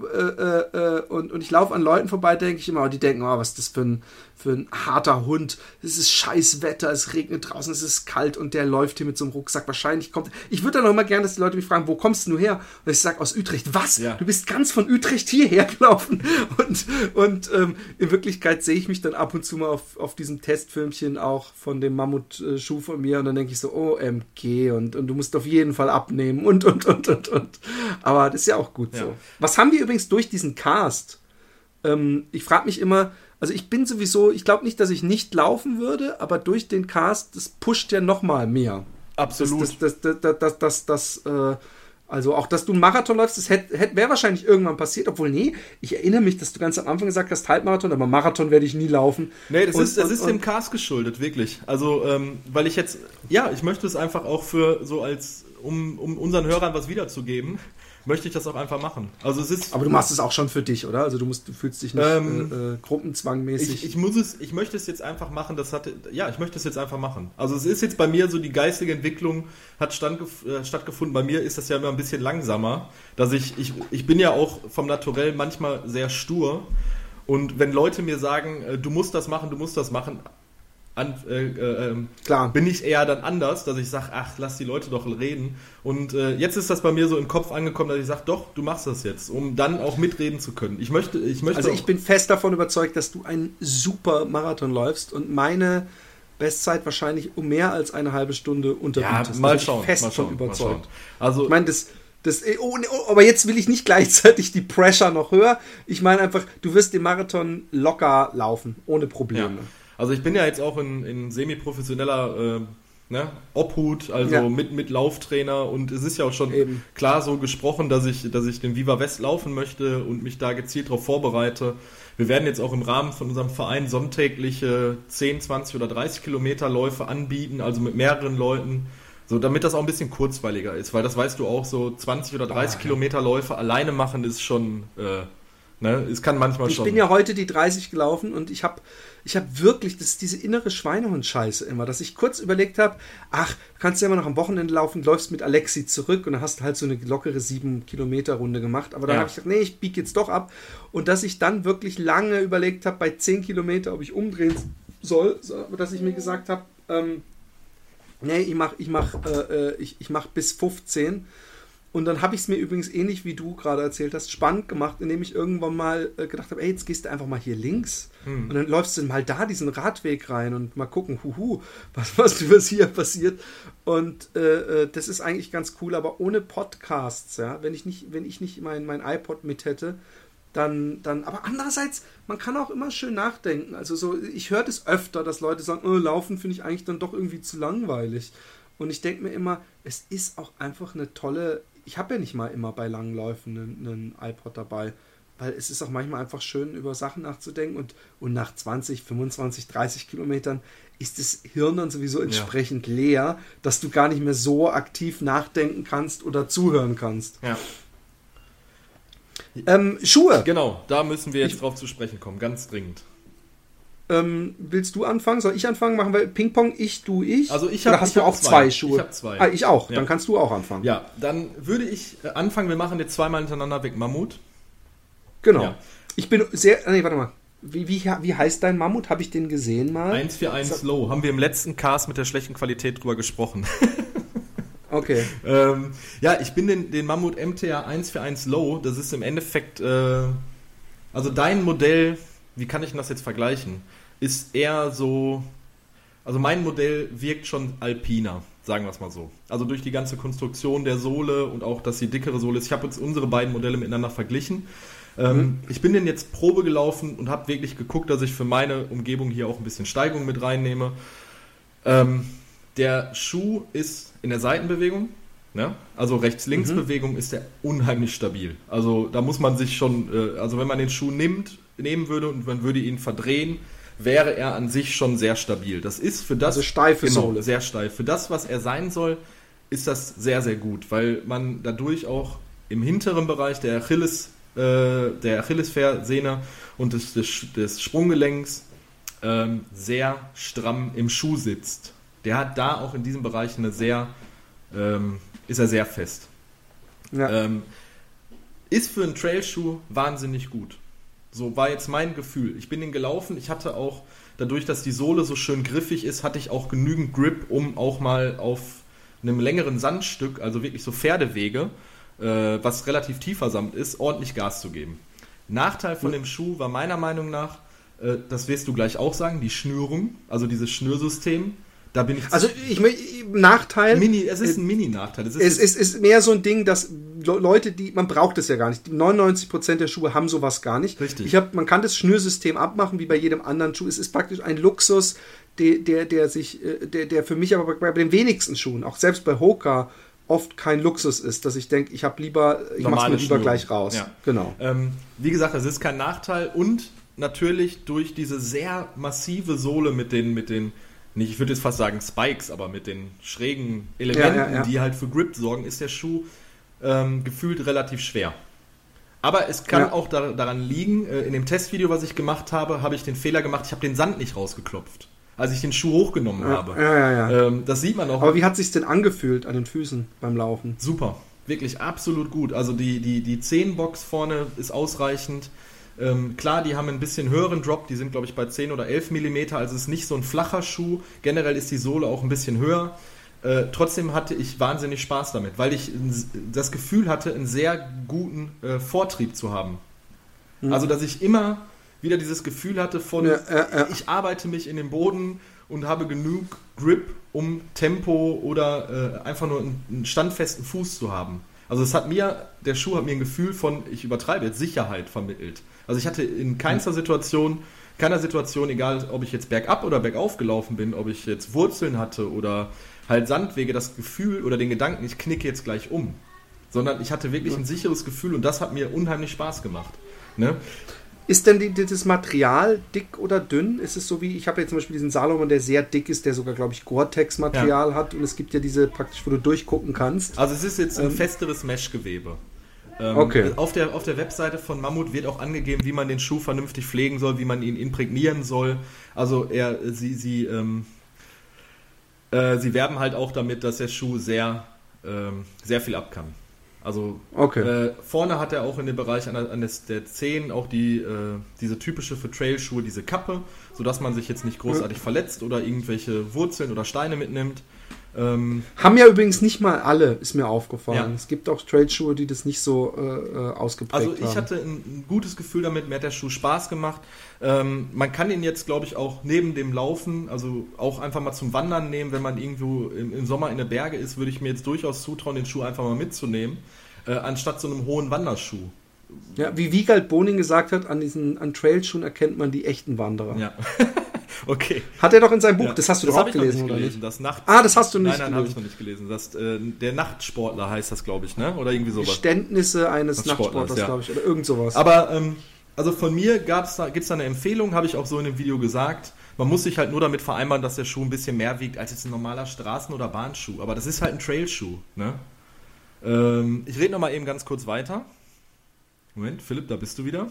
äh, äh, äh, und, und ich laufe an Leuten vorbei, denke ich immer, die denken, oh, was ist das für ein für ein harter Hund. Es ist scheiß Wetter, es regnet draußen, es ist kalt und der läuft hier mit so einem Rucksack. Wahrscheinlich kommt. Ich würde dann auch immer gerne, dass die Leute mich fragen, wo kommst du her? Und ich sage aus Utrecht. Was?
Ja.
Du bist ganz von Utrecht hierher gelaufen. *laughs* Und, und ähm, in Wirklichkeit sehe ich mich dann ab und zu mal auf, auf diesem Testfilmchen auch von dem Mammut-Schuh von mir und dann denke ich so, OMG und, und du musst auf jeden Fall abnehmen und und und und und. Aber das ist ja auch gut
Ja.
so. Was haben wir übrigens durch diesen Cast? Ähm, ich frage mich immer, Also ich bin sowieso, ich glaube nicht, dass ich nicht laufen würde, aber durch den Cast, das pusht ja nochmal mehr.
Absolut.
Das, das, das, das, das, das, das, äh, also auch, dass du einen Marathon läufst, das hätte, hätte, wäre wahrscheinlich irgendwann passiert, obwohl, nee, ich erinnere mich, dass du ganz am Anfang gesagt hast, Halbmarathon, aber Marathon werde ich nie laufen.
Nee, das ist, das ist dem Cast geschuldet, wirklich. Also, ähm, weil ich jetzt, ja, ich möchte es einfach auch für so als, um, um unseren Hörern was wiederzugeben, möchte ich das auch einfach machen. Also es ist.
Aber du machst es auch schon für dich, oder? Also du musst, du fühlst dich nicht
Ähm,
äh, äh, gruppenzwangmäßig.
Ich, ich muss es, ich möchte es jetzt einfach machen, das hatte, ja, ich möchte es jetzt einfach machen. Also es ist jetzt bei mir so, die geistige Entwicklung hat standgef äh, stattgefunden. Bei mir ist das ja immer ein bisschen langsamer, dass ich, ich, ich bin ja auch vom Naturell manchmal sehr stur. Und wenn Leute mir sagen, äh, du musst das machen, du musst das machen, an, äh, äh, ähm,
Klar.
bin ich eher dann anders, dass ich sage, ach, lass die Leute doch reden. Und äh, jetzt ist das bei mir so im Kopf angekommen, dass ich sage, doch, du machst das jetzt, um dann auch mitreden zu können. Ich möchte, ich möchte
Also ich bin fest davon überzeugt, dass du einen super Marathon läufst und meine Bestzeit wahrscheinlich um mehr als eine halbe Stunde
ja,
unterbietest.
mal
Da bin ich
schauen,
Fest
mal
von
schauen, mal
überzeugt.
Also
Ich meine, das, das, oh, oh, oh, aber jetzt will ich nicht *laughs* gleichzeitig die Pressure noch höher. Ich meine einfach, du wirst den Marathon locker laufen, ohne
Ja. Also ich bin ja jetzt auch in, in semi-professioneller äh, ne, Obhut, also
Ja.
mit, mit Lauftrainer und es ist ja auch schon
Eben.
klar so gesprochen, dass ich, dass ich den Viva West laufen möchte und mich da gezielt darauf vorbereite. Wir werden jetzt auch im Rahmen von unserem Verein sonntägliche 10, 20 oder 30 Kilometer Läufe anbieten, also mit mehreren Leuten. So, damit das auch ein bisschen kurzweiliger ist, weil das weißt du auch, so 20 oder 30
Ah.
Kilometer Läufe alleine machen ist schon, äh, ne, es kann manchmal
Ich
schon.
bin ja heute die 30 gelaufen und ich habe ich hab wirklich, das ist diese innere Schweinehund-Scheiße immer, dass ich kurz überlegt habe, ach, kannst du ja immer noch am Wochenende laufen, läufst mit Alexi zurück und dann hast du halt so eine lockere 7-Kilometer-Runde gemacht. Aber dann
Ja.
habe ich gesagt, nee, ich biege jetzt doch ab. Und dass ich dann wirklich lange überlegt habe, bei 10 Kilometer, ob ich umdrehen soll, dass ich mir gesagt habe, ähm, nee, ich mach, ich mach, äh, äh, ich, ich mach bis 15. Und dann habe ich es mir übrigens ähnlich wie du gerade erzählt hast, spannend gemacht, indem ich irgendwann mal äh, gedacht habe, ey, jetzt gehst du einfach mal hier links
Hm.
und dann läufst du mal da diesen Radweg rein und mal gucken, huhu, was, *laughs* was, was hier passiert. Und äh, äh, das ist eigentlich ganz cool, aber ohne Podcasts, ja, wenn ich nicht, wenn ich nicht mein, mein iPod mit hätte, dann, dann, aber andererseits, man kann auch immer schön nachdenken. Also so, ich höre das öfter, dass Leute sagen, oh, Laufen finde ich eigentlich dann doch irgendwie zu langweilig. Und ich denke mir immer, es ist auch einfach eine tolle, ich habe ja nicht mal immer bei langen Läufen einen, einen iPod dabei, weil es ist auch manchmal einfach schön, über Sachen nachzudenken und, und nach 20, 25, 30 Kilometern ist das Hirn dann sowieso entsprechend leer, dass du gar nicht mehr so aktiv nachdenken kannst oder zuhören kannst.
Ja.
Ähm, Schuhe.
Genau, da müssen wir jetzt
Ich-
drauf zu sprechen kommen, ganz dringend.
Ähm, willst du anfangen? Soll ich anfangen? Machen wir Ping-Pong, ich, du, ich?
Also ich
Oder
hab-
hast
ich
du auch
zwei.
zwei, Schuhe?
Ich hab zwei.
Ah, ich auch.
Ja.
Dann kannst du auch anfangen.
Ja, dann würde ich äh, anfangen, wir machen jetzt zweimal hintereinander weg Mammut.
Genau.
Ja.
Ich bin sehr. Nee, warte mal. Wie, wie, wie heißt dein Mammut? Habe ich den gesehen mal?
141 Low, haben wir im letzten Cast mit der schlechten Qualität drüber gesprochen. *laughs*
Okay.
ähm, ja, ich bin den, den Mammut MTA 141 Low, das ist im Endeffekt, äh, also dein Modell, wie kann ich das jetzt vergleichen, ist eher so, also mein Modell wirkt schon alpiner, sagen wir es mal so. Also durch die ganze Konstruktion der Sohle und auch, dass sie dickere Sohle ist. Ich habe jetzt unsere beiden Modelle miteinander verglichen. Ähm, Ich bin den jetzt Probe gelaufen und habe wirklich geguckt, dass ich für meine Umgebung hier auch ein bisschen Steigung mit reinnehme. Ähm, der Schuh ist in der Seitenbewegung, ne? also Rechts-Links-Bewegung ist der unheimlich stabil. Also da muss man sich schon, äh, also wenn man den Schuh nimmt, nehmen würde und man würde ihn verdrehen, wäre er an sich schon sehr stabil. Das ist für das
Also steife
genau,
Sohle.
sehr steif. Für das, was er sein soll, ist das sehr, sehr gut, weil man dadurch auch im hinteren Bereich der Achilles, äh, der Achillesfersehne und des, des, des Sprunggelenks ähm, sehr stramm im Schuh sitzt. Der hat da auch in diesem Bereich eine sehr, ähm, ist er sehr fest.
Ja.
Ähm, ist für einen Trailschuh wahnsinnig gut. So war jetzt mein Gefühl. Ich bin den gelaufen. Ich hatte auch, dadurch, dass die Sohle so schön griffig ist, hatte ich auch genügend Grip, um auch mal auf einem längeren Sandstück, also wirklich so Pferdewege, äh, was relativ tiefer Samt ist, ordentlich Gas zu geben. Nachteil von dem Schuh war meiner Meinung nach, äh, das wirst du gleich auch sagen, die Schnürung, also dieses Schnürsystem. Da bin ich
Also ich Nachteil.
Mini, es ist ein Mini-Nachteil. Es ist,
Es ist, ist mehr so ein Ding, dass Le- Leute, die, man braucht es ja gar nicht. Die 99% der Schuhe haben sowas gar nicht.
Richtig.
Ich hab, man kann das Schnürsystem abmachen, wie bei jedem anderen Schuh. Es ist praktisch ein Luxus, der, der, der sich, äh, der, der für mich aber bei den wenigsten Schuhen, auch selbst bei Hoka, oft kein Luxus ist, dass ich denke, ich habe lieber, ich
Normale
mir lieber
Schnur.
gleich raus.
Ja.
Genau.
Ähm, wie gesagt, es ist kein Nachteil und natürlich durch diese sehr massive Sohle mit den, mit den, nicht, ich würde jetzt fast sagen Spikes, aber mit den schrägen Elementen,
Ja, ja,
die halt für Grip sorgen, ist der Schuh ähm, gefühlt relativ schwer. Aber es kann auch da, daran liegen, äh, in dem Testvideo, was ich gemacht habe, habe ich den Fehler gemacht, ich habe den Sand nicht rausgeklopft, als ich den Schuh hochgenommen
Ja,
habe.
ja, ja, ja.
Ähm, das sieht man auch.
Aber wie hat sich's denn angefühlt an den Füßen beim Laufen?
Super, wirklich absolut gut. Also die, die, die 10-Box vorne ist ausreichend. Ähm, klar, die haben ein bisschen höheren Drop, die sind glaube ich bei 10 oder 11 mm, also es ist nicht so ein flacher Schuh. Generell ist die Sohle auch ein bisschen höher. Äh, trotzdem hatte ich wahnsinnig Spaß damit, weil ich das Gefühl hatte, einen sehr guten äh, Vortrieb zu haben. Also, dass ich immer wieder dieses Gefühl hatte von,
Ja, ja,
ich arbeite mich in den Boden und habe genug Grip, um Tempo oder äh, einfach nur einen, einen standfesten Fuß zu haben. Also es hat mir, der Schuh hat mir ein Gefühl von, ich übertreibe jetzt, Sicherheit vermittelt. Also ich hatte in keinster Situation, keiner Situation, egal ob ich jetzt bergab oder bergauf gelaufen bin, ob ich jetzt Wurzeln hatte oder halt Sandwege, das Gefühl oder den Gedanken, ich knicke jetzt gleich um. Sondern ich hatte wirklich ein sicheres Gefühl und das hat mir unheimlich Spaß gemacht. Ne?
Ist denn die, die- das Material dick oder dünn? Ist es so wie, ich habe jetzt zum Beispiel diesen Salomon, der sehr dick ist, der sogar, glaube ich, Gore-Tex-Material hat und es gibt ja diese praktisch, wo du durchgucken kannst.
Also es ist jetzt ein
Ähm,
festeres Meshgewebe. Ähm,
Okay.
Auf der, auf der Webseite von Mammut wird auch angegeben, wie man den Schuh vernünftig pflegen soll, wie man ihn imprägnieren soll. Also er, sie, sie, ähm, äh, sie werben halt auch damit, dass der Schuh sehr, ähm, sehr viel ab kann. Also
Okay.
äh, vorne hat er auch in dem Bereich an der, an der Zehen auch die, äh, diese typische für Trailschuhe, diese Kappe, sodass man sich jetzt nicht großartig verletzt oder irgendwelche Wurzeln oder Steine mitnimmt. Ähm,
Haben ja übrigens nicht mal alle, ist mir aufgefallen.
Ja.
Es gibt auch Trade-Schuhe, die das nicht so äh, äh, ausgeprägt
Also
haben.
ich hatte ein, gutes Gefühl damit, mir hat der Schuh Spaß gemacht. Ähm, man kann ihn jetzt, glaube ich, auch neben dem Laufen, also auch einfach mal zum Wandern nehmen, wenn man irgendwo im, im Sommer in den Berge ist, würde ich mir jetzt durchaus zutrauen, den Schuh einfach mal mitzunehmen, äh, anstatt so einem hohen Wanderschuh.
ja, wie Wiegald Boning gesagt hat, an diesen an Trailschuhen erkennt man die echten Wanderer.
Ja. *laughs* okay.
Hat er doch in seinem Buch,
Ja.
das hast du doch
hab
auch gelesen,
nicht
oder
gelesen.
nicht?
Das Nacht
Ah, das hast du nicht
Nein, nein, habe ich noch nicht gelesen. Das, äh, der Nachtsportler heißt das, glaube ich, ne? Oder irgendwie sowas.
Geständnisse eines
Des Sportlers,
Nachtsportlers,
ja.
glaube ich, oder irgend sowas.
Aber ähm, also von mir da, gibt es da eine Empfehlung, habe ich auch so in dem Video gesagt. Man muss sich halt nur damit vereinbaren, dass der Schuh ein bisschen mehr wiegt als jetzt ein normaler Straßen- oder Bahnschuh. Aber das ist halt ein Trailschuh. Ne? Ähm, ich rede noch mal eben ganz kurz weiter. Moment, Philipp, da bist du wieder.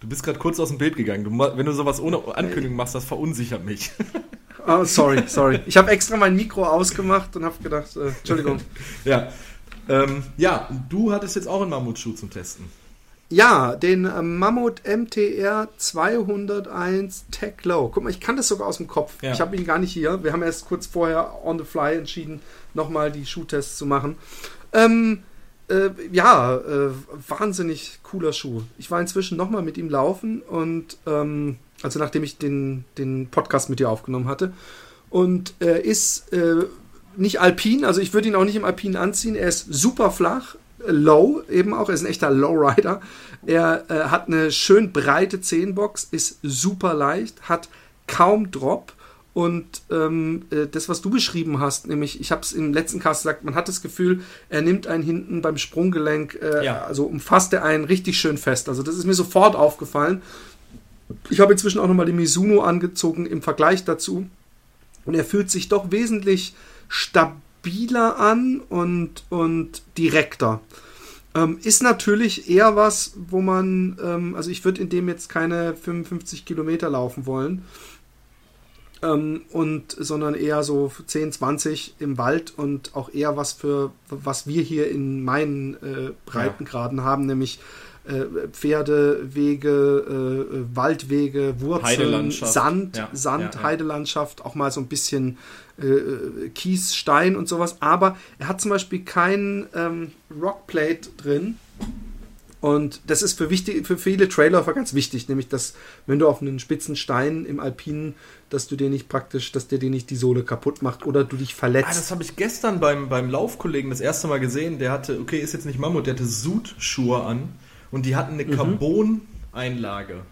Du bist gerade kurz aus dem Bild gegangen. Du, wenn du sowas ohne Ankündigung machst, das verunsichert mich.
Oh, *laughs* sorry, sorry. Ich habe extra mein Mikro ausgemacht und habe gedacht, äh, Entschuldigung. *laughs*
ja. Ähm, ja, du hattest jetzt auch einen Mammutschuh zum Testen.
Ja, den äh, Mammut MTR 201 Tech Low. Guck mal, ich kann das sogar aus dem Kopf.
Ja.
Ich habe ihn gar nicht hier. Wir haben erst kurz vorher on the fly entschieden, nochmal die Schuhtests zu machen. Ähm, äh, ja, äh, wahnsinnig cooler Schuh. Ich war inzwischen nochmal mit ihm laufen und ähm, also nachdem ich den, den Podcast mit dir aufgenommen hatte. Und er ist äh, nicht alpin, also ich würde ihn auch nicht im Alpin anziehen. Er ist super flach, äh, low eben auch. Er ist ein echter Lowrider. Er äh, hat eine schön breite Zehenbox, ist super leicht, hat kaum Drop. Und ähm, äh, das, was du beschrieben hast, nämlich, ich habe es im letzten Cast gesagt, man hat das Gefühl, er nimmt einen hinten beim Sprunggelenk, äh,
Ja.
also umfasst er einen richtig schön fest. Also das ist mir sofort aufgefallen. Ich habe inzwischen auch nochmal den Mizuno angezogen im Vergleich dazu. Und er fühlt sich doch wesentlich stabiler an und, und direkter. Ähm, ist natürlich eher was, wo man, ähm, also ich würde in dem jetzt keine 55 Kilometer laufen wollen. Ähm, und sondern eher so 10, 20 im Wald und auch eher was für was wir hier in meinen äh, Breitengraden haben, nämlich äh, Pferdewege, äh, Waldwege, Wurzeln. Sand,
Ja,
Sand,
ja, ja.
Heidelandschaft, auch mal so ein bisschen äh, Kies, Stein und sowas. Aber er hat zum Beispiel kein ähm, Rockplate drin. Und das ist für, wichtig, für viele Trailläufer ganz wichtig, nämlich dass, wenn du auf einen spitzen Stein im Alpinen, dass du dir nicht praktisch, dass der dir nicht die Sohle kaputt macht oder du dich verletzt. Ah,
das habe ich gestern beim, beim Laufkollegen das erste Mal gesehen. Der hatte, okay, ist jetzt nicht Mammut, der hatte Sud-Schuhe an und die hatten eine mhm. Carbon-Einlage.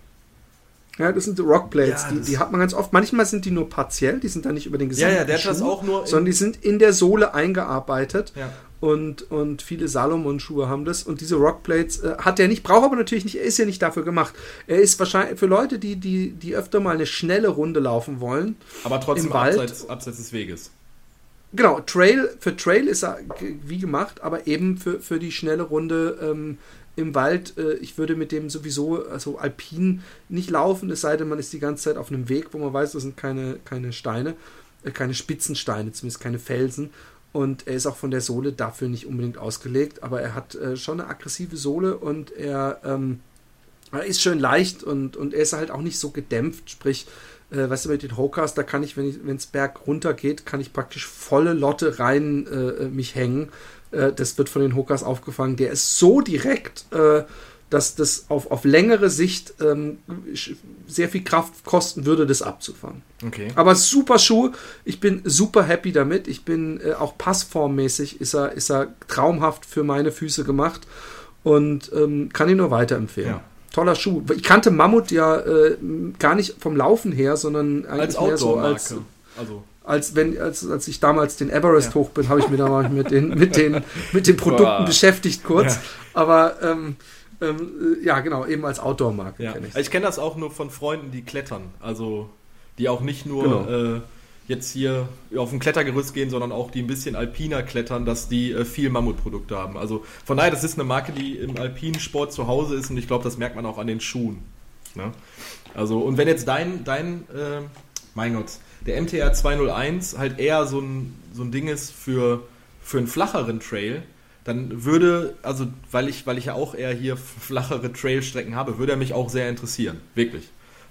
Ja, das sind Rockplates, ja, die, die, hat man ganz oft. Manchmal sind die nur partiell, die sind da nicht über den
gesamten Ja, ja, der Schuh, hat das auch nur.
Sondern die sind in der Sohle eingearbeitet. Ja. Und, und viele Salomon-Schuhe haben das. Und diese Rockplates äh, hat er nicht, braucht aber natürlich nicht, er ist ja nicht dafür gemacht. Er ist wahrscheinlich für Leute, die, die, die öfter mal eine schnelle Runde laufen wollen.
Aber trotzdem im Wald, abseits, abseits des Weges.
Genau, Trail, für Trail ist er wie gemacht, aber eben für, für die schnelle Runde ähm, im Wald, äh, ich würde mit dem sowieso, also alpin nicht laufen, es sei denn, man ist die ganze Zeit auf einem Weg, wo man weiß, das sind keine, keine Steine, äh, keine Spitzensteine, zumindest keine Felsen. Und er ist auch von der Sohle dafür nicht unbedingt ausgelegt, aber er hat äh, schon eine aggressive Sohle und er, ähm, er ist schön leicht und, und er ist halt auch nicht so gedämpft, sprich, äh, weißt du, mit den Hokas, da kann ich, wenn es berg runter geht, kann ich praktisch volle Lotte rein äh, mich hängen. Äh, das wird von den Hokas aufgefangen, der ist so direkt, äh, dass das auf, auf längere Sicht ähm, sehr viel Kraft kosten würde, das abzufangen.
Okay.
Aber super Schuh, ich bin super happy damit. Ich bin äh, auch passformmäßig, ist er, ist er traumhaft für meine Füße gemacht und ähm, kann ihn nur weiterempfehlen. Ja. Toller Schuh. Ich kannte Mammut ja äh, gar nicht vom Laufen her, sondern
eigentlich als mehr so als. Also
als wenn als, als ich damals den Everest ja. hoch bin, habe ich mir da mal mit den mit den mit den Produkten beschäftigt kurz. Ja. Aber ähm, ähm, ja, genau, eben als Outdoor-Marke
ja. kenne ich. Ich kenne das auch nur von Freunden, die klettern, also die auch nicht nur genau. äh, jetzt hier auf ein Klettergerüst gehen, sondern auch die ein bisschen alpiner klettern, dass die äh, viel Mammutprodukte haben. Also von daher, das ist eine Marke, die im alpinen Sport zu Hause ist und ich glaube, das merkt man auch an den Schuhen. Ne? Also und wenn jetzt dein dein äh, mein Gott der MTR 201 halt eher so ein, so ein Ding ist für, für einen flacheren Trail, dann würde, also weil ich, weil ich ja auch eher hier flachere Trailstrecken habe, würde er mich auch sehr interessieren. Wirklich.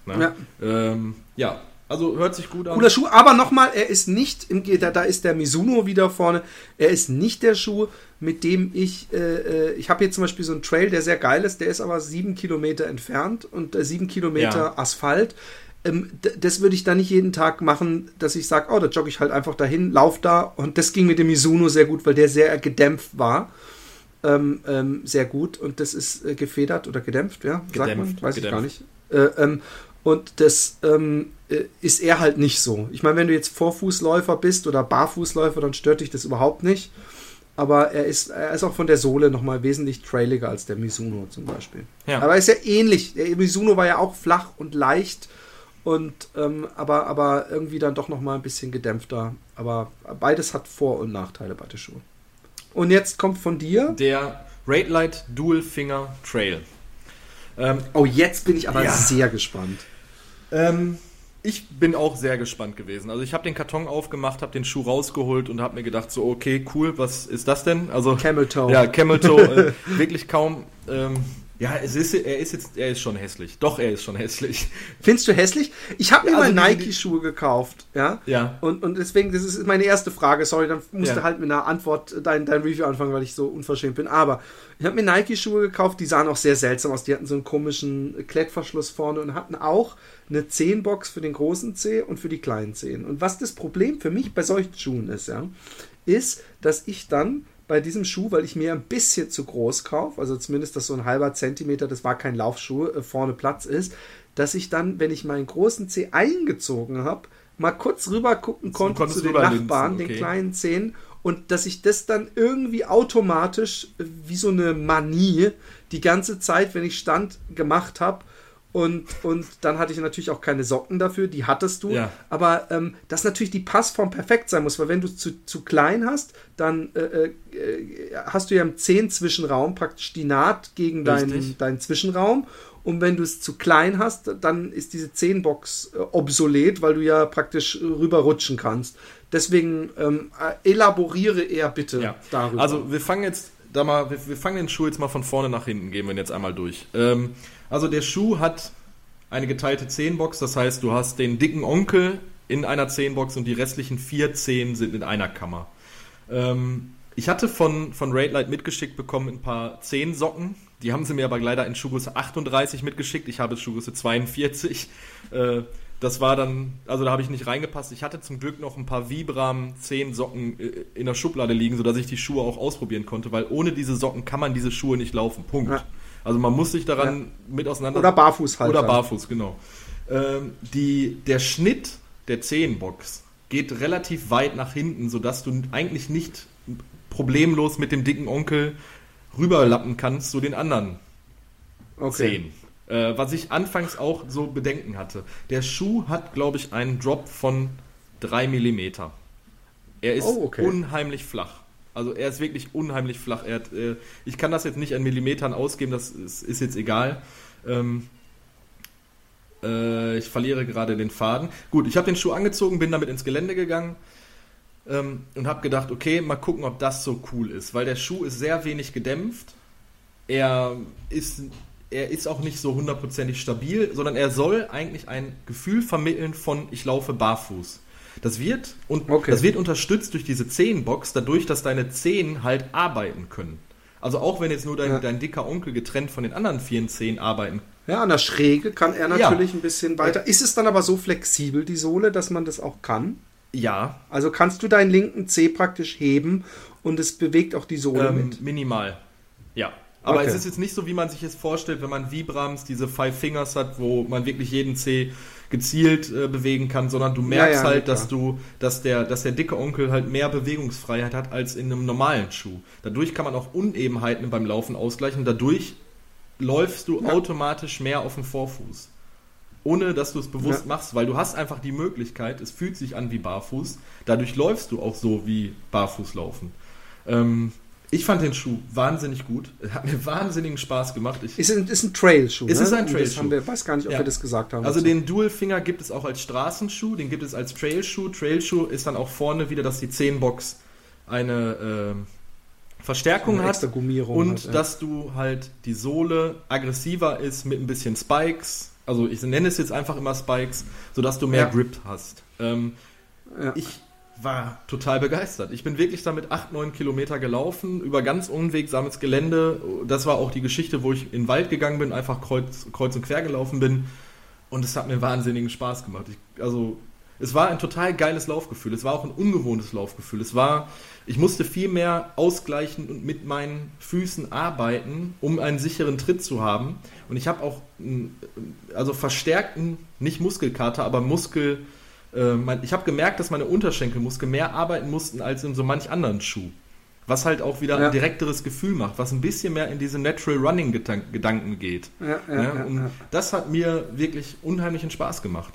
Ne? Ja. Ähm, ja, also hört sich gut an.
Cooler Schuh, aber nochmal, er ist nicht, im, da, da ist der Mizuno wieder vorne, er ist nicht der Schuh, mit dem ich, äh, äh ich habe hier zum Beispiel so einen Trail, der sehr geil ist, der ist aber sieben Kilometer entfernt und äh, sieben Kilometer ja. Asphalt das würde ich dann nicht jeden Tag machen, dass ich sage, oh, da jogge ich halt einfach dahin, lauf da. Und das ging mit dem Mizuno sehr gut, weil der sehr gedämpft war. Ähm, ähm, sehr gut. Und das ist äh, gefedert oder gedämpft, ja?
Gedämpft,
Weiß gedämpft. ich gar nicht. Äh, ähm, und das ähm, äh, ist er halt nicht so. Ich meine, wenn du jetzt Vorfußläufer bist oder Barfußläufer, dann stört dich das überhaupt nicht. Aber er ist, er ist auch von der Sohle nochmal wesentlich trailiger als der Mizuno zum Beispiel. Ja. Aber er ist ja ähnlich. Der Mizuno war ja auch flach und leicht und ähm, aber, aber irgendwie dann doch nochmal ein bisschen gedämpfter. Aber beides hat Vor- und Nachteile, beide Schuhe. Und jetzt kommt von dir
der Raid Light Dual Finger Trail.
Ähm, oh, jetzt bin ich aber ja. sehr gespannt.
Ähm, ich bin auch sehr gespannt gewesen. Also ich habe den Karton aufgemacht, habe den Schuh rausgeholt und habe mir gedacht, so okay, cool, was ist das denn? Also
Camel Toe.
Ja, Camel Toe, *laughs* äh, wirklich kaum. Ähm, ja, es ist, er ist jetzt, er ist schon hässlich. Doch, er ist schon hässlich.
Findest du hässlich? Ich habe mir ja, also mal Nike-Schuhe gekauft, ja.
Ja.
Und, und deswegen, das ist meine erste Frage. Sorry, dann musst ja. du halt mit einer Antwort dein, dein Review anfangen, weil ich so unverschämt bin. Aber ich habe mir Nike-Schuhe gekauft, die sahen auch sehr seltsam aus. Die hatten so einen komischen Klettverschluss vorne und hatten auch eine 10-Box für den großen Zeh und für die kleinen Zehen. Und was das Problem für mich bei solchen Schuhen ist, ja, ist, dass ich dann bei diesem Schuh, weil ich mir ein bisschen zu groß kaufe, also zumindest, dass so ein halber Zentimeter, das war kein Laufschuh, äh, vorne Platz ist, dass ich dann, wenn ich meinen großen Zeh eingezogen habe, mal kurz rüber gucken konnte zu den Nachbarn, okay. den kleinen Zehen, und dass ich das dann irgendwie automatisch äh, wie so eine Manie die ganze Zeit, wenn ich stand, gemacht habe und, und dann hatte ich natürlich auch keine Socken dafür, die hattest du. Ja. Aber ähm, dass natürlich die Passform perfekt sein muss, weil wenn du zu, zu klein hast, dann äh, äh, hast du ja im Zehen-Zwischenraum praktisch die Naht gegen deinen, deinen Zwischenraum. Und wenn du es zu klein hast, dann ist diese Zehnbox äh, obsolet, weil du ja praktisch rüberrutschen kannst. Deswegen ähm, äh, elaboriere eher bitte
ja. darüber. Also wir fangen jetzt da mal, wir, wir, fangen den Schuh jetzt mal von vorne nach hinten, gehen wir jetzt einmal durch. Ähm, also der Schuh hat eine geteilte Zehenbox, das heißt, du hast den dicken Onkel in einer Zehenbox und die restlichen vier Zehen sind in einer Kammer. Ähm, ich hatte von, von Raidlight mitgeschickt bekommen ein paar Zehensocken, Die haben sie mir aber leider in Schuhgröße 38 mitgeschickt. Ich habe Schuhgröße 42. Äh, das war dann, also da habe ich nicht reingepasst. Ich hatte zum Glück noch ein paar Vibram 10 Socken äh, in der Schublade liegen, sodass ich die Schuhe auch ausprobieren konnte, weil ohne diese Socken kann man diese Schuhe nicht laufen. Punkt. Ja. Also man muss sich daran ja. mit auseinander.
Oder barfuß
halt. Oder barfuß, genau. Ähm, die, der Schnitt der Zehenbox geht relativ weit nach hinten, sodass du eigentlich nicht problemlos mit dem dicken Onkel rüberlappen kannst zu den anderen okay. Zehen. Äh, was ich anfangs auch so Bedenken hatte. Der Schuh hat, glaube ich, einen Drop von 3 mm. Er ist oh, okay. unheimlich flach. Also er ist wirklich unheimlich flach. Hat, äh, ich kann das jetzt nicht an Millimetern ausgeben, das ist, ist jetzt egal. Ähm, äh, ich verliere gerade den Faden. Gut, ich habe den Schuh angezogen, bin damit ins Gelände gegangen ähm, und habe gedacht, okay, mal gucken, ob das so cool ist, weil der Schuh ist sehr wenig gedämpft. Er ist er ist auch nicht so hundertprozentig stabil, sondern er soll eigentlich ein Gefühl vermitteln von ich laufe barfuß. Das wird und okay. das wird unterstützt durch diese Zehenbox, dadurch, dass deine Zehen halt arbeiten können. Also auch wenn jetzt nur dein, ja. dein dicker Onkel getrennt von den anderen vielen Zehen arbeiten.
Ja, an der Schräge kann er natürlich ja. ein bisschen weiter. Ist es dann aber so flexibel, die Sohle, dass man das auch kann?
Ja.
Also kannst du deinen linken Zeh praktisch heben und es bewegt auch die Sohle ähm, mit?
Minimal. Ja. Aber okay. es ist jetzt nicht so, wie man sich es vorstellt, wenn man Vibrams diese Five Fingers hat, wo man wirklich jeden Zeh gezielt äh, bewegen kann, sondern du merkst ja, ja, halt, dass du, dass der, dass der dicke Onkel halt mehr Bewegungsfreiheit hat als in einem normalen Schuh. Dadurch kann man auch Unebenheiten beim Laufen ausgleichen. Dadurch läufst du ja. automatisch mehr auf dem Vorfuß. Ohne dass du es bewusst machst, weil du hast einfach die Möglichkeit, es fühlt sich an wie barfuß. Dadurch läufst du auch so wie barfuß laufen. Ähm, ich fand den Schuh wahnsinnig gut. Er hat mir wahnsinnigen Spaß gemacht. Ich
ist, ein, ist ein Trail-Schuh.
Es ne? ist ein Trail-Schuh.
Ich weiß gar nicht, ob ja. wir das gesagt haben.
Also den Dual-Finger gibt es auch als Straßenschuh, den gibt es als Trail-Schuh. Trail-Schuh ist dann auch vorne wieder, dass die 10-Box eine äh, Verstärkung eine hat. und hat, ja. dass du halt die Sohle aggressiver ist mit ein bisschen Spikes. Also ich nenne es jetzt einfach immer Spikes, sodass du mehr ja. Grip hast. Ähm, ich war total begeistert. Ich bin wirklich damit 8, 9 Kilometer gelaufen, über ganz unwegsames Gelände. Das war auch die Geschichte, wo ich in den Wald gegangen bin, einfach kreuz, kreuz und quer gelaufen bin. Und es hat mir wahnsinnigen Spaß gemacht. Ich, also, es war ein total geiles Laufgefühl. Es war auch ein ungewohntes Laufgefühl. Es war, ich musste viel mehr ausgleichen und mit meinen Füßen arbeiten, um einen sicheren Tritt zu haben. Und ich habe auch, also verstärkten, nicht Muskelkater, aber Muskel, ich habe gemerkt, dass meine Unterschenkelmuskeln mehr arbeiten mussten als in so manch anderen Schuh. Was halt auch wieder ja. ein direkteres Gefühl macht, was ein bisschen mehr in diese Natural Running Gedanken geht. Ja, ja, und das hat mir wirklich unheimlichen Spaß gemacht.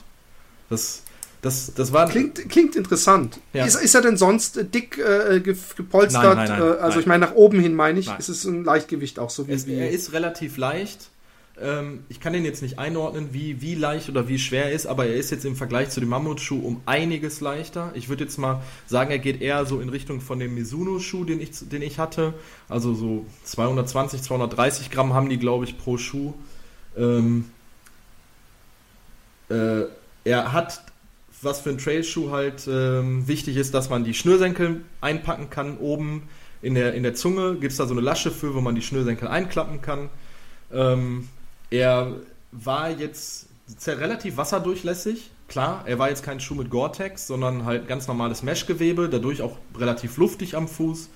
Das, das, das war
klingt, klingt interessant. Ist, ist er denn sonst dick äh, gepolstert? Nein, nein, nein, äh, also ich meine nach oben hin meine ich. Ist es ein Leichtgewicht auch so
wie, es, wie Er ist relativ leicht. Ähm, ich kann den jetzt nicht einordnen, wie, wie leicht oder wie schwer er ist, aber er ist jetzt im Vergleich zu dem Mammutschuh um einiges leichter. Ich würde jetzt mal sagen, er geht eher so in Richtung von dem Mizuno-Schuh, den ich, den ich hatte. Also so 220, 230 Gramm haben die, glaube ich, pro Schuh. Ähm, äh, er hat, was für ein Trailschuh halt ähm, wichtig ist, dass man die Schnürsenkel einpacken kann. Oben in der, in der Zunge gibt es da so eine Lasche für, wo man die Schnürsenkel einklappen kann. Ähm, er war jetzt relativ wasserdurchlässig. Klar, er war jetzt kein Schuh mit Gore-Tex, sondern halt ganz normales Meshgewebe, dadurch auch relativ luftig am Fuß.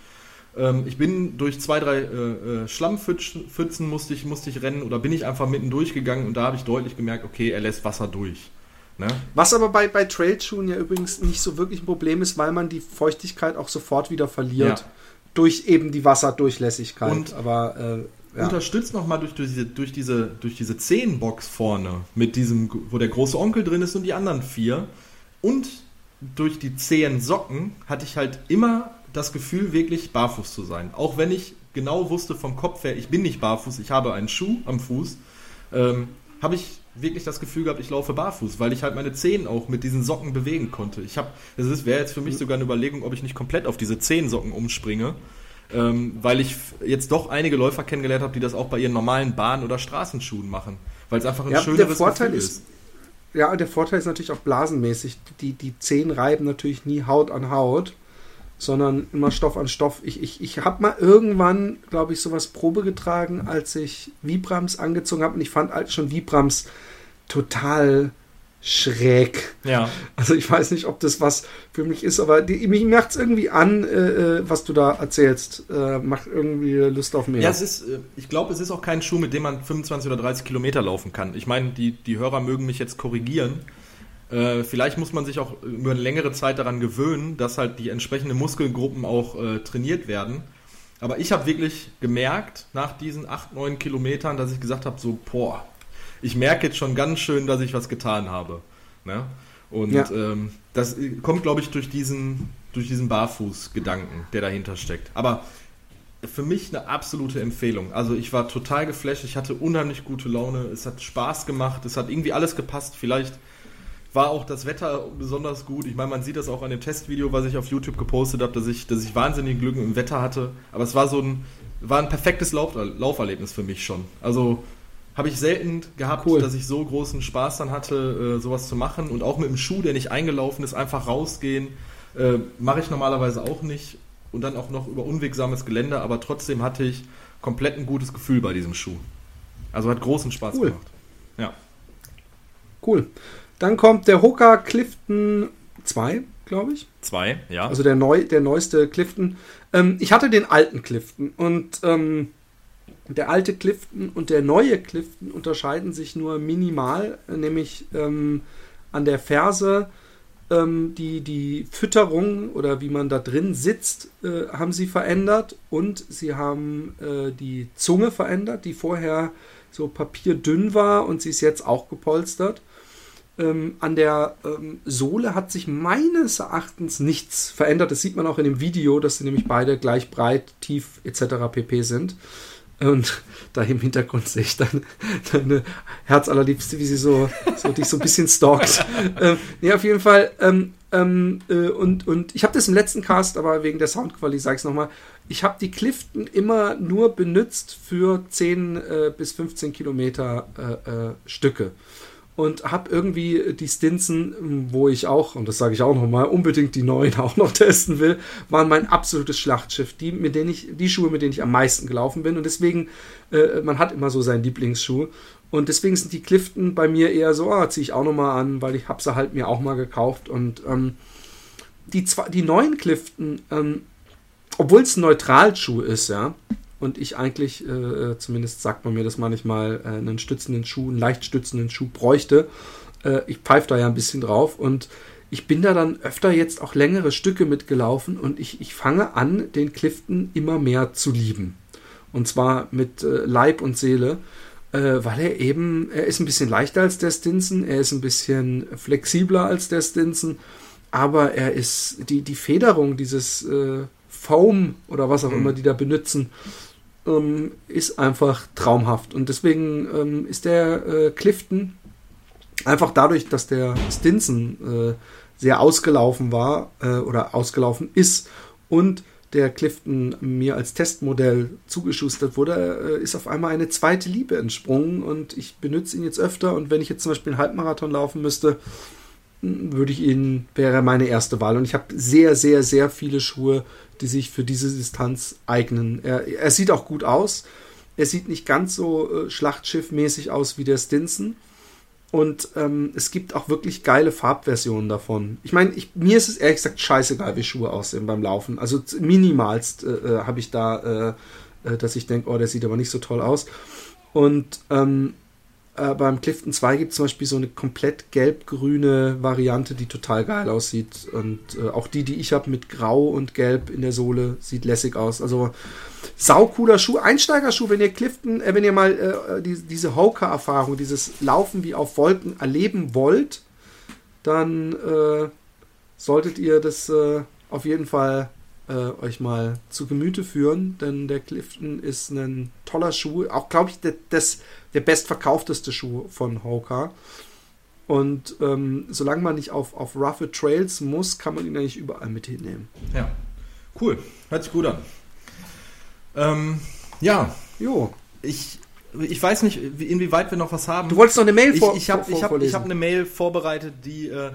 Ähm, ich bin durch zwei, drei äh, äh, Schlammpfützen musste ich, musste ich rennen oder bin ich einfach mitten durchgegangen und da habe ich deutlich gemerkt, okay, er lässt Wasser durch.
Ne? Was aber bei, bei Trailschuhen ja übrigens nicht so wirklich ein Problem ist, weil man die Feuchtigkeit auch sofort wieder verliert. Ja. Durch eben die Wasserdurchlässigkeit. Und
aber äh, ja. unterstützt nochmal durch, durch, diese, durch diese, durch diese Zehenbox vorne, mit diesem, wo der große Onkel drin ist und die anderen vier. Und durch die zehn Socken hatte ich halt immer das Gefühl, wirklich barfuß zu sein. Auch wenn ich genau wusste vom Kopf her, ich bin nicht barfuß, ich habe einen Schuh am Fuß, ähm, habe ich wirklich das Gefühl gehabt, ich laufe barfuß, weil ich halt meine Zehen auch mit diesen Socken bewegen konnte. Ich habe, das wäre jetzt für mich sogar eine Überlegung, ob ich nicht komplett auf diese Zehensocken umspringe ähm, weil ich jetzt doch einige Läufer kennengelernt habe, die das auch bei ihren normalen Bahn- oder Straßenschuhen machen, weil es einfach ein ja, schöneres der
Vorteil Gefühl ist, ist. Ja, der Vorteil ist natürlich auch blasenmäßig. Die, die Zehen reiben natürlich nie Haut an Haut. sondern immer Stoff an Stoff. Ich, ich, ich habe mal irgendwann, glaube ich, sowas Probe getragen, als ich Vibrams angezogen habe und ich fand halt schon Vibrams total schräg.
Ja.
Also ich weiß nicht, ob das was für mich ist, aber die, mich macht es irgendwie an, äh, äh, was du da erzählst. Äh, macht irgendwie Lust auf mehr.
Ja, es ist, äh, ich glaube, es ist auch kein Schuh, mit dem man 25 oder 30 Kilometer laufen kann. Ich meine, die, die Hörer mögen mich jetzt korrigieren. Äh, vielleicht muss man sich auch über eine längere Zeit daran gewöhnen, dass halt die entsprechenden Muskelgruppen auch äh, trainiert werden. Aber ich habe wirklich gemerkt, nach diesen 8, 9 Kilometern, dass ich gesagt habe, so, boah, ich merke jetzt schon ganz schön, dass ich was getan habe. Ne? Und ja. ähm, das kommt, glaube ich, durch diesen, durch diesen Barfuß-Gedanken, der dahinter steckt. Aber für mich eine absolute Empfehlung. Also ich war total geflasht, ich hatte unheimlich gute Laune, es hat Spaß gemacht, es hat irgendwie alles gepasst. Vielleicht war auch das Wetter besonders gut. Ich meine, man sieht das auch an dem Testvideo, was ich auf YouTube gepostet habe, dass ich, dass ich wahnsinnig Glück im Wetter hatte. Aber es war so ein, war ein perfektes Lauf, Lauferlebnis für mich schon. Also habe ich selten gehabt, cool. dass ich so großen Spaß dann hatte, äh, sowas zu machen. Und auch mit dem Schuh, der nicht eingelaufen ist, einfach rausgehen, äh, mache ich normalerweise auch nicht. Und dann auch noch über unwegsames Gelände, aber trotzdem hatte ich komplett ein gutes Gefühl bei diesem Schuh. Also hat großen Spaß cool. gemacht. Ja.
Cool. Dann kommt der Hoka Clifton 2, glaube ich.
2, ja.
Also der, neu, der neueste Clifton. Ähm, ich hatte den alten Clifton und ähm, der alte Clifton und der neue Clifton unterscheiden sich nur minimal, nämlich ähm, an der Ferse. Ähm, die, die Fütterung oder wie man da drin sitzt, äh, haben sie verändert und sie haben äh, die Zunge verändert, die vorher so papierdünn war und sie ist jetzt auch gepolstert. Ähm, an der ähm, Sohle hat sich meines Erachtens nichts verändert. Das sieht man auch in dem Video, dass sie nämlich beide gleich breit, tief etc. pp sind. Und da im Hintergrund sehe ich dann deine Herzallerliebste, wie sie so, so dich so ein bisschen stalkt. *laughs* ähm, nee, auf jeden Fall. Ähm, ähm, äh, und, und ich habe das im letzten Cast, aber wegen der Soundqualität sage ich es nochmal. Ich habe die Clifton immer nur benutzt für 10 äh, bis 15 Kilometer äh, äh Stücke und habe irgendwie die Stinson, wo ich auch, und das sage ich auch nochmal, unbedingt die neuen *laughs* auch noch testen will, waren mein absolutes Schlachtschiff. Die, mit denen ich, die Schuhe, mit denen ich am meisten gelaufen bin. Und deswegen, äh, man hat immer so seinen Lieblingsschuh. Und deswegen sind die Clifton bei mir eher so, ah, ziehe ich auch nochmal an, weil ich habe sie halt mir auch mal gekauft. Und ähm, die, zwei, die neuen Clifton, ähm, obwohl es ein Neutralschuh ist, ja, und ich eigentlich, äh, zumindest sagt man mir das manchmal, äh, einen stützenden Schuh, einen leicht stützenden Schuh bräuchte. Äh, ich pfeife da ja ein bisschen drauf und ich bin da dann öfter jetzt auch längere Stücke mitgelaufen und ich, ich fange an, den Clifton immer mehr zu lieben. Und zwar mit äh, Leib und Seele, äh, weil er eben, er ist ein bisschen leichter als der Stinson, er ist ein bisschen flexibler als der Stinson, aber er ist, die, die Federung dieses äh, Foam oder was auch mhm. immer die da benutzen, ähm, ist einfach traumhaft. Und deswegen ähm, ist der äh, Clifton einfach dadurch, dass der Stinson äh, sehr ausgelaufen war äh, oder ausgelaufen ist und der Clifton mir als Testmodell zugeschustert wurde, äh, ist auf einmal eine zweite Liebe entsprungen und ich benutze ihn jetzt öfter und wenn ich jetzt zum Beispiel einen Halbmarathon laufen müsste, würde ich ihn, wäre meine erste Wahl. Und ich habe sehr, sehr, sehr viele Schuhe, die sich für diese Distanz eignen. Er, er sieht auch gut aus. Er sieht nicht ganz so äh, Schlachtschiffmäßig aus wie der Stinson. Und ähm, es gibt auch wirklich geile Farbversionen davon. Ich meine, mir ist es ehrlich gesagt scheißegal, wie Schuhe aussehen beim Laufen. Also minimalst äh, äh habe ich da, äh, äh, dass ich denke, oh, der sieht aber nicht so toll aus. Und ähm, äh, beim Clifton 2 gibt es zum Beispiel so eine komplett gelb-grüne Variante, die total geil aussieht. Und äh, auch die, die ich habe mit Grau und Gelb in der Sohle, sieht lässig aus. Also saucooler Schuh, Einsteigerschuh, wenn ihr Clifton, äh, wenn ihr mal äh, die, diese Hoka-Erfahrung, dieses Laufen wie auf Wolken erleben wollt, dann äh, solltet ihr das äh, auf jeden Fall äh, euch mal zu Gemüte führen, denn der Clifton ist ein toller Schuh, auch glaube ich der, das, der bestverkaufteste Schuh von Hoka. Und ähm, solange man nicht auf, auf roughe Trails muss, kann man ihn eigentlich überall mit hinnehmen.
Ja, cool. Hört sich gut an. Ähm, ja.
Jo.
Ich, ich weiß nicht, inwieweit wir noch was haben.
Du wolltest noch eine Mail
vor, ich, ich habe ich hab, ich hab eine Mail vorbereitet, die äh,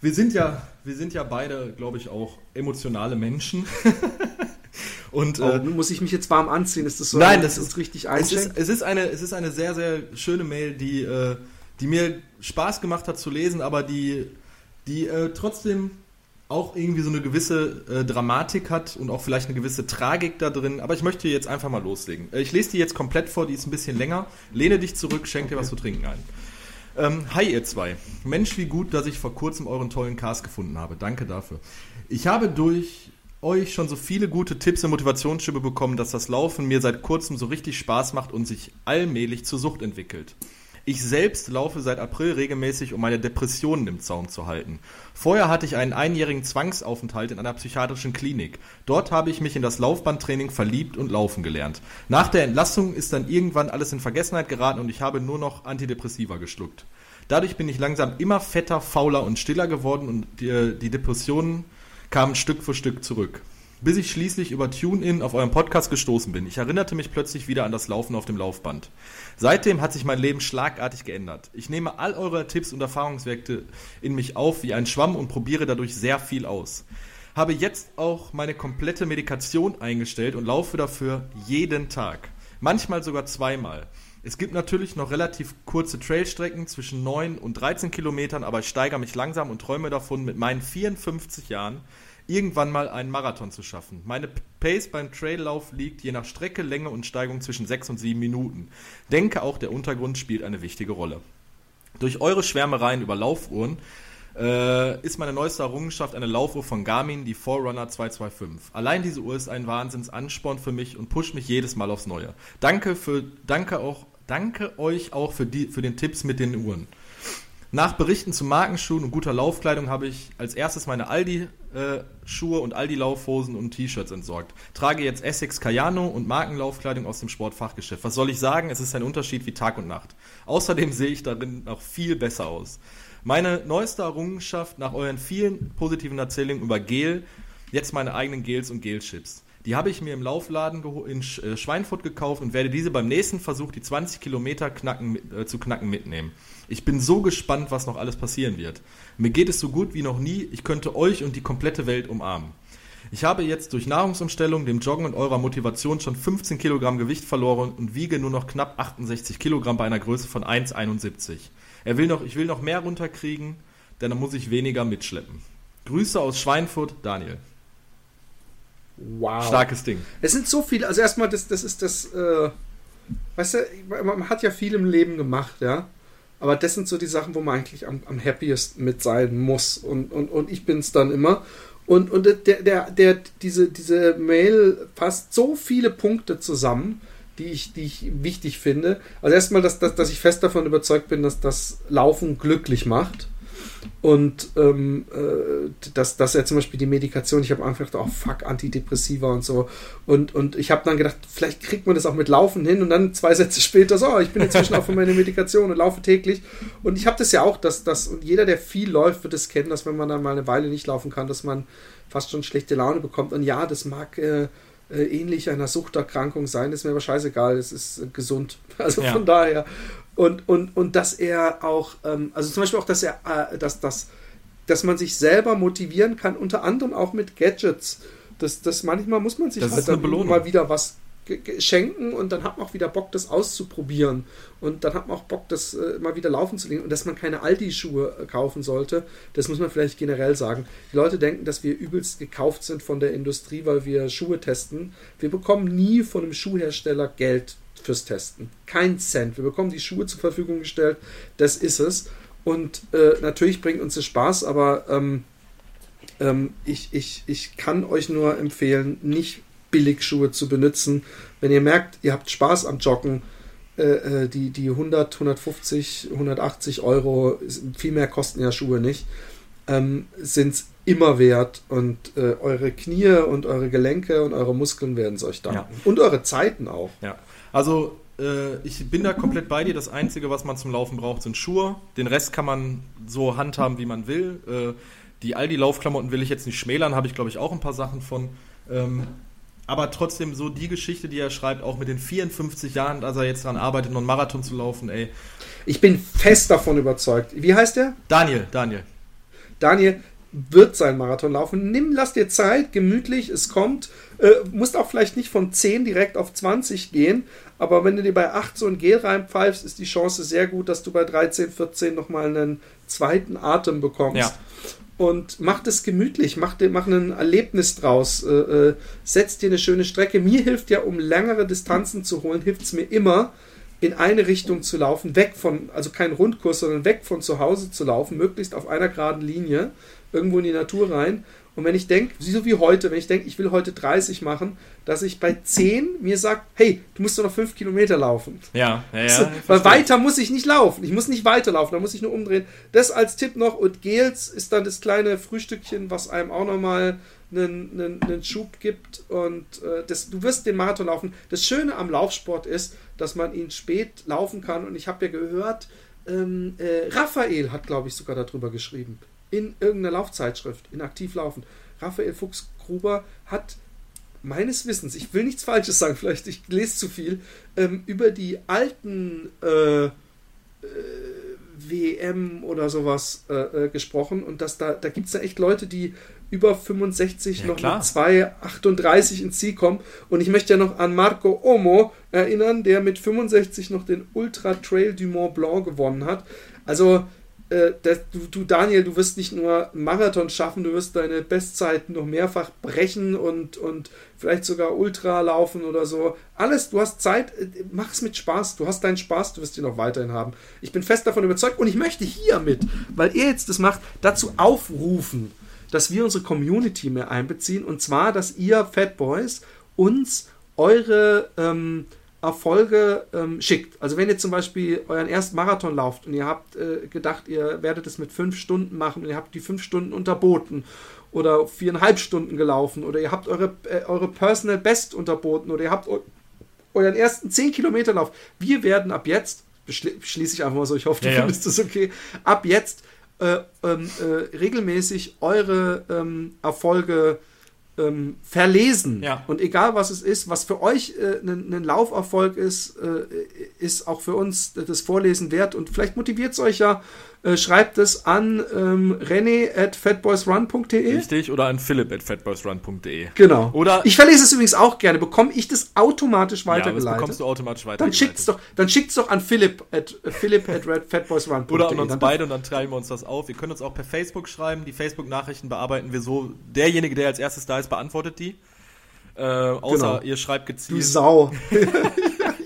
wir sind ja, wir sind ja beide, glaube ich, auch emotionale Menschen. *laughs*
Und, oh, äh, muss ich mich jetzt warm anziehen? Ist das so?
Nein, das ist richtig es ist, es ist eine, es ist eine sehr, sehr schöne Mail, die, äh, die mir Spaß gemacht hat zu lesen, aber die, die äh, trotzdem auch irgendwie so eine gewisse äh, Dramatik hat und auch vielleicht eine gewisse Tragik da drin. Aber ich möchte jetzt einfach mal loslegen. Äh, ich lese die jetzt komplett vor, die ist ein bisschen länger. Lehne dich zurück, schenk dir was zu trinken ein. Ähm, hi ihr zwei. Mensch, wie gut, dass ich vor kurzem euren tollen Cast gefunden habe. Danke dafür. Ich habe durch euch schon so viele gute Tipps und Motivationsschübe bekommen, dass das Laufen mir seit kurzem so richtig Spaß macht und sich allmählich zur Sucht entwickelt. Ich selbst laufe seit April regelmäßig, um meine Depressionen im Zaum zu halten. Vorher hatte ich einen einjährigen Zwangsaufenthalt in einer psychiatrischen Klinik. Dort habe ich mich in das Laufbandtraining verliebt und laufen gelernt. Nach der Entlassung ist dann irgendwann alles in Vergessenheit geraten und ich habe nur noch Antidepressiva geschluckt. Dadurch bin ich langsam immer fetter, fauler und stiller geworden und die, die Depressionen kamen Stück für Stück zurück bis ich schließlich über TuneIn auf euren Podcast gestoßen bin. Ich erinnerte mich plötzlich wieder an das Laufen auf dem Laufband. Seitdem hat sich mein Leben schlagartig geändert. Ich nehme all eure Tipps und Erfahrungswerte in mich auf wie ein Schwamm und probiere dadurch sehr viel aus. Habe jetzt auch meine komplette Medikation eingestellt und laufe dafür jeden Tag. Manchmal sogar zweimal. Es gibt natürlich noch relativ kurze Trailstrecken zwischen 9 und 13 Kilometern, aber ich steigere mich langsam und träume davon, mit meinen 54 Jahren irgendwann mal einen Marathon zu schaffen. Meine Pace beim Traillauf liegt je nach Strecke, Länge und Steigung zwischen 6 und 7 Minuten. Denke auch, der Untergrund spielt eine wichtige Rolle. Durch eure Schwärmereien über Laufuhren äh, ist meine neueste Errungenschaft eine Laufuhr von Garmin, die Forerunner 225. Allein diese Uhr ist ein Wahnsinnsansporn für mich und pusht mich jedes Mal aufs Neue. Danke für, danke auch, danke euch auch für die, für den Tipps mit den Uhren. Nach Berichten zu Markenschuhen und guter Laufkleidung habe ich als erstes meine Aldi-Schuhe äh, und Aldi-Laufhosen und T-Shirts entsorgt. Trage jetzt Essex Cayano und Markenlaufkleidung aus dem Sportfachgeschäft. Was soll ich sagen? Es ist ein Unterschied wie Tag und Nacht. Außerdem sehe ich darin noch viel besser aus. Meine neueste Errungenschaft nach euren vielen positiven Erzählungen über Gel, jetzt meine eigenen Gels und Gelchips. Die habe ich mir im Laufladen in äh, Schweinfurt gekauft und werde diese beim nächsten Versuch, die 20 Kilometer knacken, äh, zu knacken, mitnehmen. Ich bin so gespannt, was noch alles passieren wird. Mir geht es so gut wie noch nie. Ich könnte euch und die komplette Welt umarmen. Ich habe jetzt durch Nahrungsumstellung, dem Joggen und eurer Motivation schon 15 Kilogramm Gewicht verloren und wiege nur noch knapp 68 Kilogramm bei einer Größe von 1,71. Er will noch, ich will noch mehr runterkriegen, denn dann muss ich weniger mitschleppen. Grüße aus Schweinfurt, Daniel.
Wow.
Starkes Ding.
Es sind so viele, also erstmal, das, das ist das, äh, weißt du, man hat ja viel im Leben gemacht, ja. Aber das sind so die Sachen, wo man eigentlich am, am happiest mit sein muss. Und, und, und ich bin es dann immer. Und, und der, der, der, diese, diese Mail fasst so viele Punkte zusammen, die ich, die ich wichtig finde. Also erstmal, dass, dass, dass ich fest davon überzeugt bin, dass das Laufen glücklich macht. Und ähm, äh, dass, dass er zum Beispiel die Medikation, ich habe einfach gedacht, oh fuck, Antidepressiva und so. Und, und ich habe dann gedacht, vielleicht kriegt man das auch mit Laufen hin und dann zwei Sätze später, so, ich bin inzwischen auch von meiner Medikation und laufe täglich. Und ich habe das ja auch, dass, dass und jeder, der viel läuft, wird es kennen, dass wenn man dann mal eine Weile nicht laufen kann, dass man fast schon schlechte Laune bekommt. Und ja, das mag äh, äh, ähnlich einer Suchterkrankung sein, ist mir aber scheißegal, es ist äh, gesund. *laughs* Also ja. von daher. Und, und, und dass er auch, ähm, also zum Beispiel auch, dass er, äh, dass, dass, dass man sich selber motivieren kann, unter anderem auch mit Gadgets. Das, das manchmal muss man sich
das halt dann
mal wieder was schenken und dann hat man auch wieder Bock, das auszuprobieren. Und dann hat man auch Bock, das äh, mal wieder laufen zu legen. Und dass man keine Aldi-Schuhe äh, kaufen sollte, das muss man vielleicht generell sagen. Die Leute denken, dass wir übelst gekauft sind von der Industrie, weil wir Schuhe testen. Wir bekommen nie von einem Schuhhersteller Geld fürs Testen. Kein Cent. Wir bekommen die Schuhe zur Verfügung gestellt. Das ist es. Und äh, natürlich bringt uns das Spaß, aber ähm, ähm, ich, ich, ich kann euch nur empfehlen, nicht Billigschuhe zu benutzen. Wenn ihr merkt, ihr habt Spaß am Joggen, äh, äh die, die 100, 150, 180 Euro, viel mehr kosten ja Schuhe nicht, ähm, sind es immer wert und äh, eure Knie und eure Gelenke und eure Muskeln werden es euch danken. Ja. Und eure Zeiten auch.
Ja. Also äh, ich bin da komplett bei dir. Das Einzige, was man zum Laufen braucht, sind Schuhe. Den Rest kann man so handhaben, wie man will. Äh, die Aldi-Laufklamotten will ich jetzt nicht schmälern, habe ich glaube ich auch ein paar Sachen von. Ähm, aber trotzdem so die Geschichte, die er schreibt, auch mit den 54 Jahren, als er jetzt daran arbeitet, noch einen Marathon zu laufen, ey.
Ich bin fest davon überzeugt. Wie heißt der?
Daniel, Daniel.
Daniel wird sein Marathon laufen. Nimm, lass dir Zeit, gemütlich, es kommt. Äh, musst auch vielleicht nicht von 10 direkt auf 20 gehen, aber wenn du dir bei 8 so ein Gel reinpfeifst, ist die Chance sehr gut, dass du bei 13, 14 nochmal einen zweiten Atem bekommst.
Ja.
Und mach das gemütlich, mach, mach ein Erlebnis draus, äh, äh, setz dir eine schöne Strecke. Mir hilft ja, um längere Distanzen zu holen, hilft es mir immer, in eine Richtung zu laufen, weg von, also kein Rundkurs, sondern weg von zu Hause zu laufen, möglichst auf einer geraden Linie, irgendwo in die Natur rein. Und wenn ich denke, so wie heute, wenn ich denke, ich will heute 30 machen, dass ich bei 10 mir sage, hey, du musst doch noch 5 Kilometer laufen.
Ja, ja, ja.
So, weil weiter muss ich nicht laufen. Ich muss nicht weiterlaufen, da muss ich nur umdrehen. Das als Tipp noch. Und Gels ist dann das kleine Frühstückchen, was einem auch nochmal einen, einen, einen Schub gibt. Und äh, das, du wirst den Marathon laufen. Das Schöne am Laufsport ist, dass man ihn spät laufen kann. Und ich habe ja gehört, ähm, äh, Raphael hat, glaube ich, sogar darüber geschrieben. In irgendeiner Laufzeitschrift, in Aktiv Laufen. Raphael Fuchs-Gruber hat meines Wissens, ich will nichts Falsches sagen, vielleicht ich lese zu viel, ähm, über die alten äh, äh, WM oder sowas äh, äh, gesprochen und dass da, da gibt es ja echt Leute, die über 65
Ja,
noch
klar.
mit 2,38 ins Ziel kommen. Und ich möchte ja noch an Marco Omo erinnern, der mit 65 noch den Ultra Trail du Mont Blanc gewonnen hat. Also, äh, das, du, du Daniel, du wirst nicht nur Marathon schaffen, du wirst deine Bestzeiten noch mehrfach brechen und, und vielleicht sogar Ultra laufen oder so. Alles, du hast Zeit, äh, mach es mit Spaß. Du hast deinen Spaß, du wirst ihn auch weiterhin haben. Ich bin fest davon überzeugt und ich möchte hiermit, weil ihr jetzt das macht, dazu aufrufen, dass wir unsere Community mehr einbeziehen und zwar, dass ihr Fat Boys uns eure ähm, Erfolge ähm, schickt. Also wenn ihr zum Beispiel euren ersten Marathon lauft und ihr habt äh, gedacht, ihr werdet es mit fünf Stunden machen und ihr habt die fünf Stunden unterboten oder viereinhalb Stunden gelaufen oder ihr habt eure, äh, eure Personal Best unterboten oder ihr habt eu euren ersten 10 Kilometer Lauf. Wir werden ab jetzt, schließe ich einfach mal so, ich hoffe, du
Ja, ja.
findest das okay, ab jetzt äh, ähm, äh, regelmäßig eure ähm, Erfolge ähm, verlesen.
Ja.
Und egal was es ist, was für euch äh, ein, ein Lauferfolg ist, äh, ist auch für uns das Vorlesen wert. Und vielleicht motiviert es euch ja. Äh, schreibt es an ähm, rené at fatboysrun.de.
Richtig, oder an philipp at fatboysrun.de.
Genau.
Oder-
ich verlese es übrigens auch gerne. Bekomme ich das automatisch
Ja, das
weitergeleitet?
bekommst du automatisch weiter.
dann schickt's doch, dann schickt's doch an Philipp at, äh, Philipp at fatboysrun.de.
Oder an uns beide und dann teilen wir uns das auf. Ihr könnt uns auch per Facebook schreiben. Die Facebook-Nachrichten bearbeiten wir so. Derjenige, der als erstes da ist, beantwortet die. Äh, außer
Genau.
ihr schreibt
Du
gezielt.
Sau. *laughs*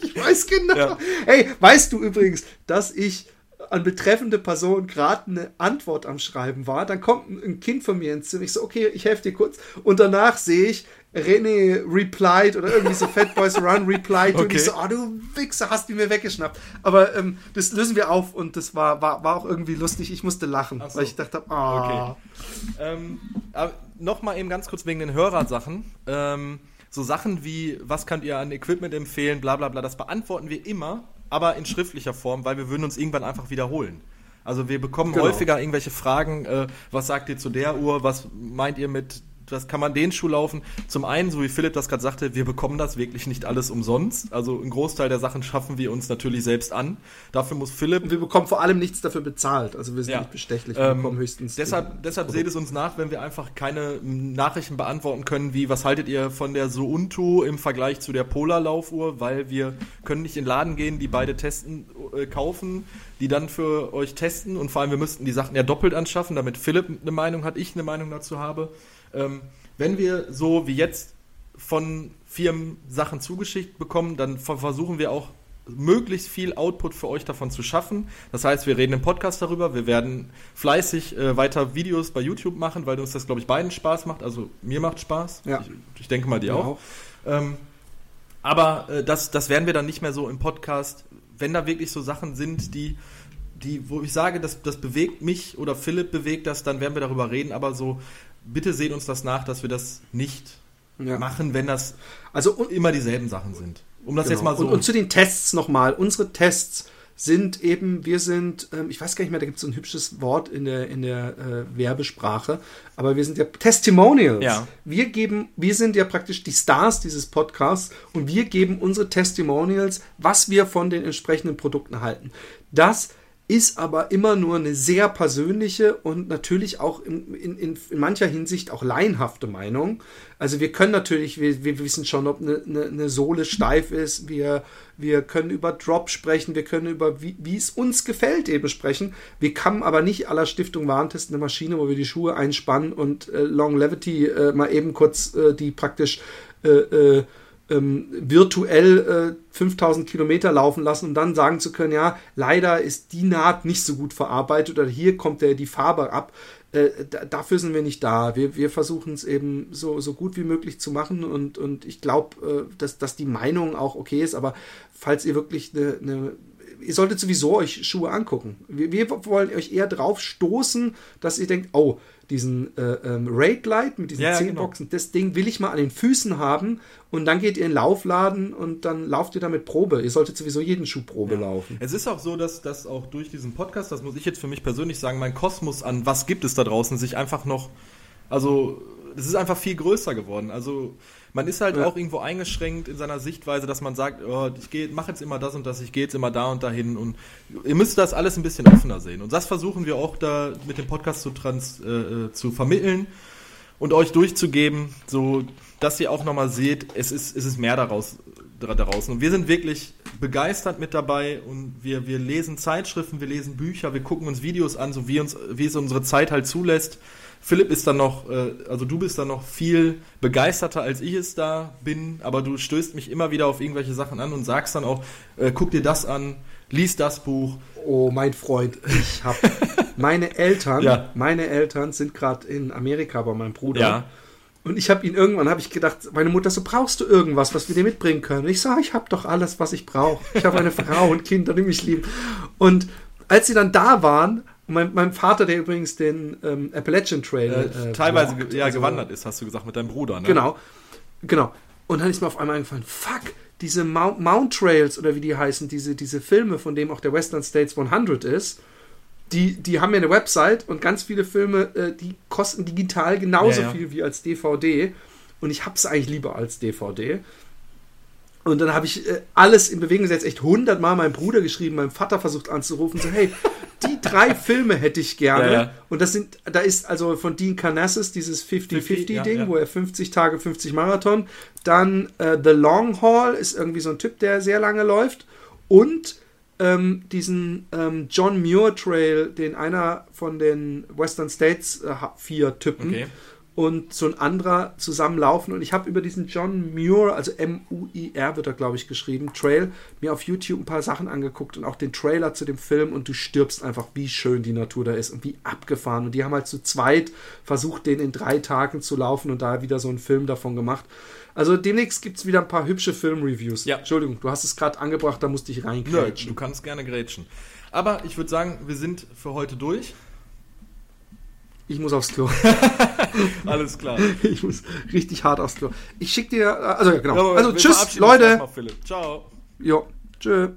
ich weiß genau.
Ja.
Hey, weißt du übrigens, dass ich an betreffende Person gerade eine Antwort am Schreiben war? Dann kommt ein- ein Kind von mir ins Zimmer. Ich so, okay, ich helfe dir kurz. Und danach sehe ich, René replied oder irgendwie so Fat Boys Run replied und
Okay.
ich so, oh du Wichser, hast die mir weggeschnappt. Aber ähm, das lösen wir auf und das war, war, war auch irgendwie lustig. Ich musste lachen,
Ach so.
weil ich dachte, ah.
Okay. Ähm, aber noch mal eben ganz kurz wegen den Hörersachen. Ähm, so Sachen wie, was könnt ihr an Equipment empfehlen, bla bla bla, das beantworten wir immer, aber in schriftlicher Form, weil wir würden uns irgendwann einfach wiederholen. Also wir bekommen
Genau.
häufiger irgendwelche Fragen, äh, was sagt ihr zu der Uhr, was meint ihr mit, was kann man den Schuh laufen? Zum einen, so wie Philipp das gerade sagte, wir bekommen das wirklich nicht alles umsonst. Also einen Großteil der Sachen schaffen wir uns natürlich selbst an. Dafür muss Philipp
Und wir bekommen vor allem nichts dafür bezahlt. Also wir sind
Ja.
nicht bestechlich, wir
Ähm,
bekommen höchstens.
Deshalb, deshalb seht es uns nach, wenn wir einfach keine Nachrichten beantworten können, wie was haltet ihr von der Sountu im Vergleich zu der Polar-Laufuhr, weil wir können nicht in den Laden gehen, die beide testen, äh, kaufen, die dann für euch testen und vor allem wir müssten die Sachen ja doppelt anschaffen, damit Philipp eine Meinung hat, ich eine Meinung dazu habe. Ähm, wenn wir so wie jetzt von Firmen Sachen zugeschickt bekommen, dann ver- versuchen wir auch möglichst viel Output für euch davon zu schaffen. Das heißt, wir reden im Podcast darüber, wir werden fleißig äh, weiter Videos bei YouTube machen, weil uns das, glaube ich, beiden Spaß macht. Also mir macht Spaß.
Ja.
Ich, ich denke mal, dir
Ja,
auch. Ähm, aber äh, das, das werden wir dann nicht mehr so im Podcast, wenn da wirklich so Sachen sind, die, die, wo ich sage, das, das bewegt mich oder Philipp bewegt das, dann werden wir darüber reden. Aber so, bitte seht uns das nach, dass wir das nicht
Ja.
machen, wenn das
Also und,
immer dieselben Sachen sind. Um das jetzt
Genau.
mal so.
Und, und zu den Tests nochmal. Unsere Tests sind eben, wir sind, ähm, ich weiß gar nicht mehr, da gibt es so ein hübsches Wort in der, in der äh, Werbesprache, aber wir sind ja Testimonials.
Ja.
Wir geben, wir sind ja praktisch die Stars dieses Podcasts und wir geben unsere Testimonials, was wir von den entsprechenden Produkten halten. Das ist aber immer nur eine sehr persönliche und natürlich auch in, in, in, mancher Hinsicht auch laienhafte Meinung. Also wir können natürlich, wir, wir wissen schon, ob eine, eine, eine Sohle steif ist, wir, wir können über Drop sprechen, wir können über, wie, wie es uns gefällt, eben sprechen. Wir kann aber nicht aller Stiftung Warentest eine Maschine, wo wir die Schuhe einspannen und äh, Longevity äh, mal eben kurz äh, die praktisch äh, äh, ähm, virtuell äh, 5000 Kilometer laufen lassen, um dann sagen zu können, ja, leider ist die Naht nicht so gut verarbeitet oder hier kommt der, die Farbe ab. Äh, dafür sind wir nicht da. Wir, wir versuchen es eben so, so gut wie möglich zu machen und, und ich glaube, äh, dass, dass die Meinung auch okay ist, aber falls ihr wirklich eine, eine ihr solltet sowieso euch Schuhe angucken. Wir, wir wollen euch eher drauf stoßen, dass ihr denkt, oh, diesen äh, ähm, Raid Light mit diesen
Ja, ja,
zehn
genau.
Boxen, das Ding will ich mal an den Füßen haben und dann geht ihr in den Laufladen und dann lauft ihr damit Probe. Ihr solltet sowieso jeden Schuh Probe laufen.
Es ist auch so, dass, dass auch durch diesen Podcast, das muss ich jetzt für mich persönlich sagen, mein Kosmos an was gibt es da draußen sich einfach noch, also es ist einfach viel größer geworden. Also man ist halt
Ja.
auch irgendwo eingeschränkt in seiner Sichtweise, dass man sagt, oh, ich gehe, mache jetzt immer das und das, ich gehe jetzt immer da und dahin und ihr müsst das alles ein bisschen offener sehen. Und das versuchen wir auch da mit dem Podcast zu, trans, äh, äh, zu vermitteln und euch durchzugeben, so dass ihr auch nochmal seht, es ist, es ist mehr daraus dra- draußen. Und wir sind wirklich begeistert mit dabei und wir, wir lesen Zeitschriften, wir lesen Bücher, wir gucken uns Videos an, so wie uns, wie es unsere Zeit halt zulässt. Philipp ist dann noch, äh, also du bist dann noch viel begeisterter, als ich es da bin, aber du stößt mich immer wieder auf irgendwelche Sachen an und sagst dann auch, äh, guck dir das an, lies das Buch.
Oh, mein Freund, ich habe meine Eltern, *laughs*
Ja.
meine Eltern sind gerade in Amerika bei meinem Bruder.
Ja.
Und ich habe ihn irgendwann, habe ich gedacht, meine Mutter, so brauchst du irgendwas, was wir dir mitbringen können. Und ich sage, ich habe doch alles, was ich brauche. Ich habe eine Frau und Kinder, die mich lieben. Und als sie dann da waren, und mein, mein Vater, der übrigens den ähm, Appalachian Trail
Äh,
äh,
teilweise
walkt,
ja,
also-
gewandert ist, hast du gesagt, mit deinem Bruder, ne?
Genau, genau. Und dann ist mir auf einmal eingefallen, fuck, diese Mount, Mount Trails oder wie die heißen, diese, diese Filme, von dem auch der Western States 100 ist, die, die haben ja eine Website und ganz viele Filme, äh, die kosten digital genauso
Ja, ja.
viel wie als DVD. Und ich hab's eigentlich lieber als DVD. Und dann habe ich äh, alles in Bewegung gesetzt, echt hundertmal meinem Bruder geschrieben, meinem Vater versucht anzurufen, so hey, die drei *laughs* Filme hätte ich gerne.
Ja, ja.
Und das sind, da ist also von Dean Carnassus dieses 50-50-Ding,
ja,
wo er 50 Tage, 50 Marathon. Dann äh, The Long Haul ist irgendwie so ein Typ, der sehr lange läuft. Und ähm, diesen ähm, John Muir Trail, den einer von den Western States äh, vier Typen
Okay.
Und so ein anderer zusammenlaufen. Und ich habe über diesen John Muir, also M-U-I-R wird er, glaube ich, geschrieben, Trail, mir auf YouTube ein paar Sachen angeguckt und auch den Trailer zu dem Film und du stirbst einfach, wie schön die Natur da ist und wie abgefahren. Und die haben halt zu zweit versucht, den in drei Tagen zu laufen und da wieder so einen Film davon gemacht. Also demnächst gibt es wieder ein paar hübsche Filmreviews.
Ja.
Entschuldigung, du hast es gerade angebracht, da musste ich
Nö,
reinkrätschen.
du kannst gerne grätschen. Aber ich würde sagen, wir sind für heute durch.
Ich muss aufs Klo. *laughs*
Alles klar. *laughs*
Ich muss richtig hart aufs Klo. Ich schicke dir, also ja, genau. Also tschüss, Leute.
Ciao.
Jo, tschö.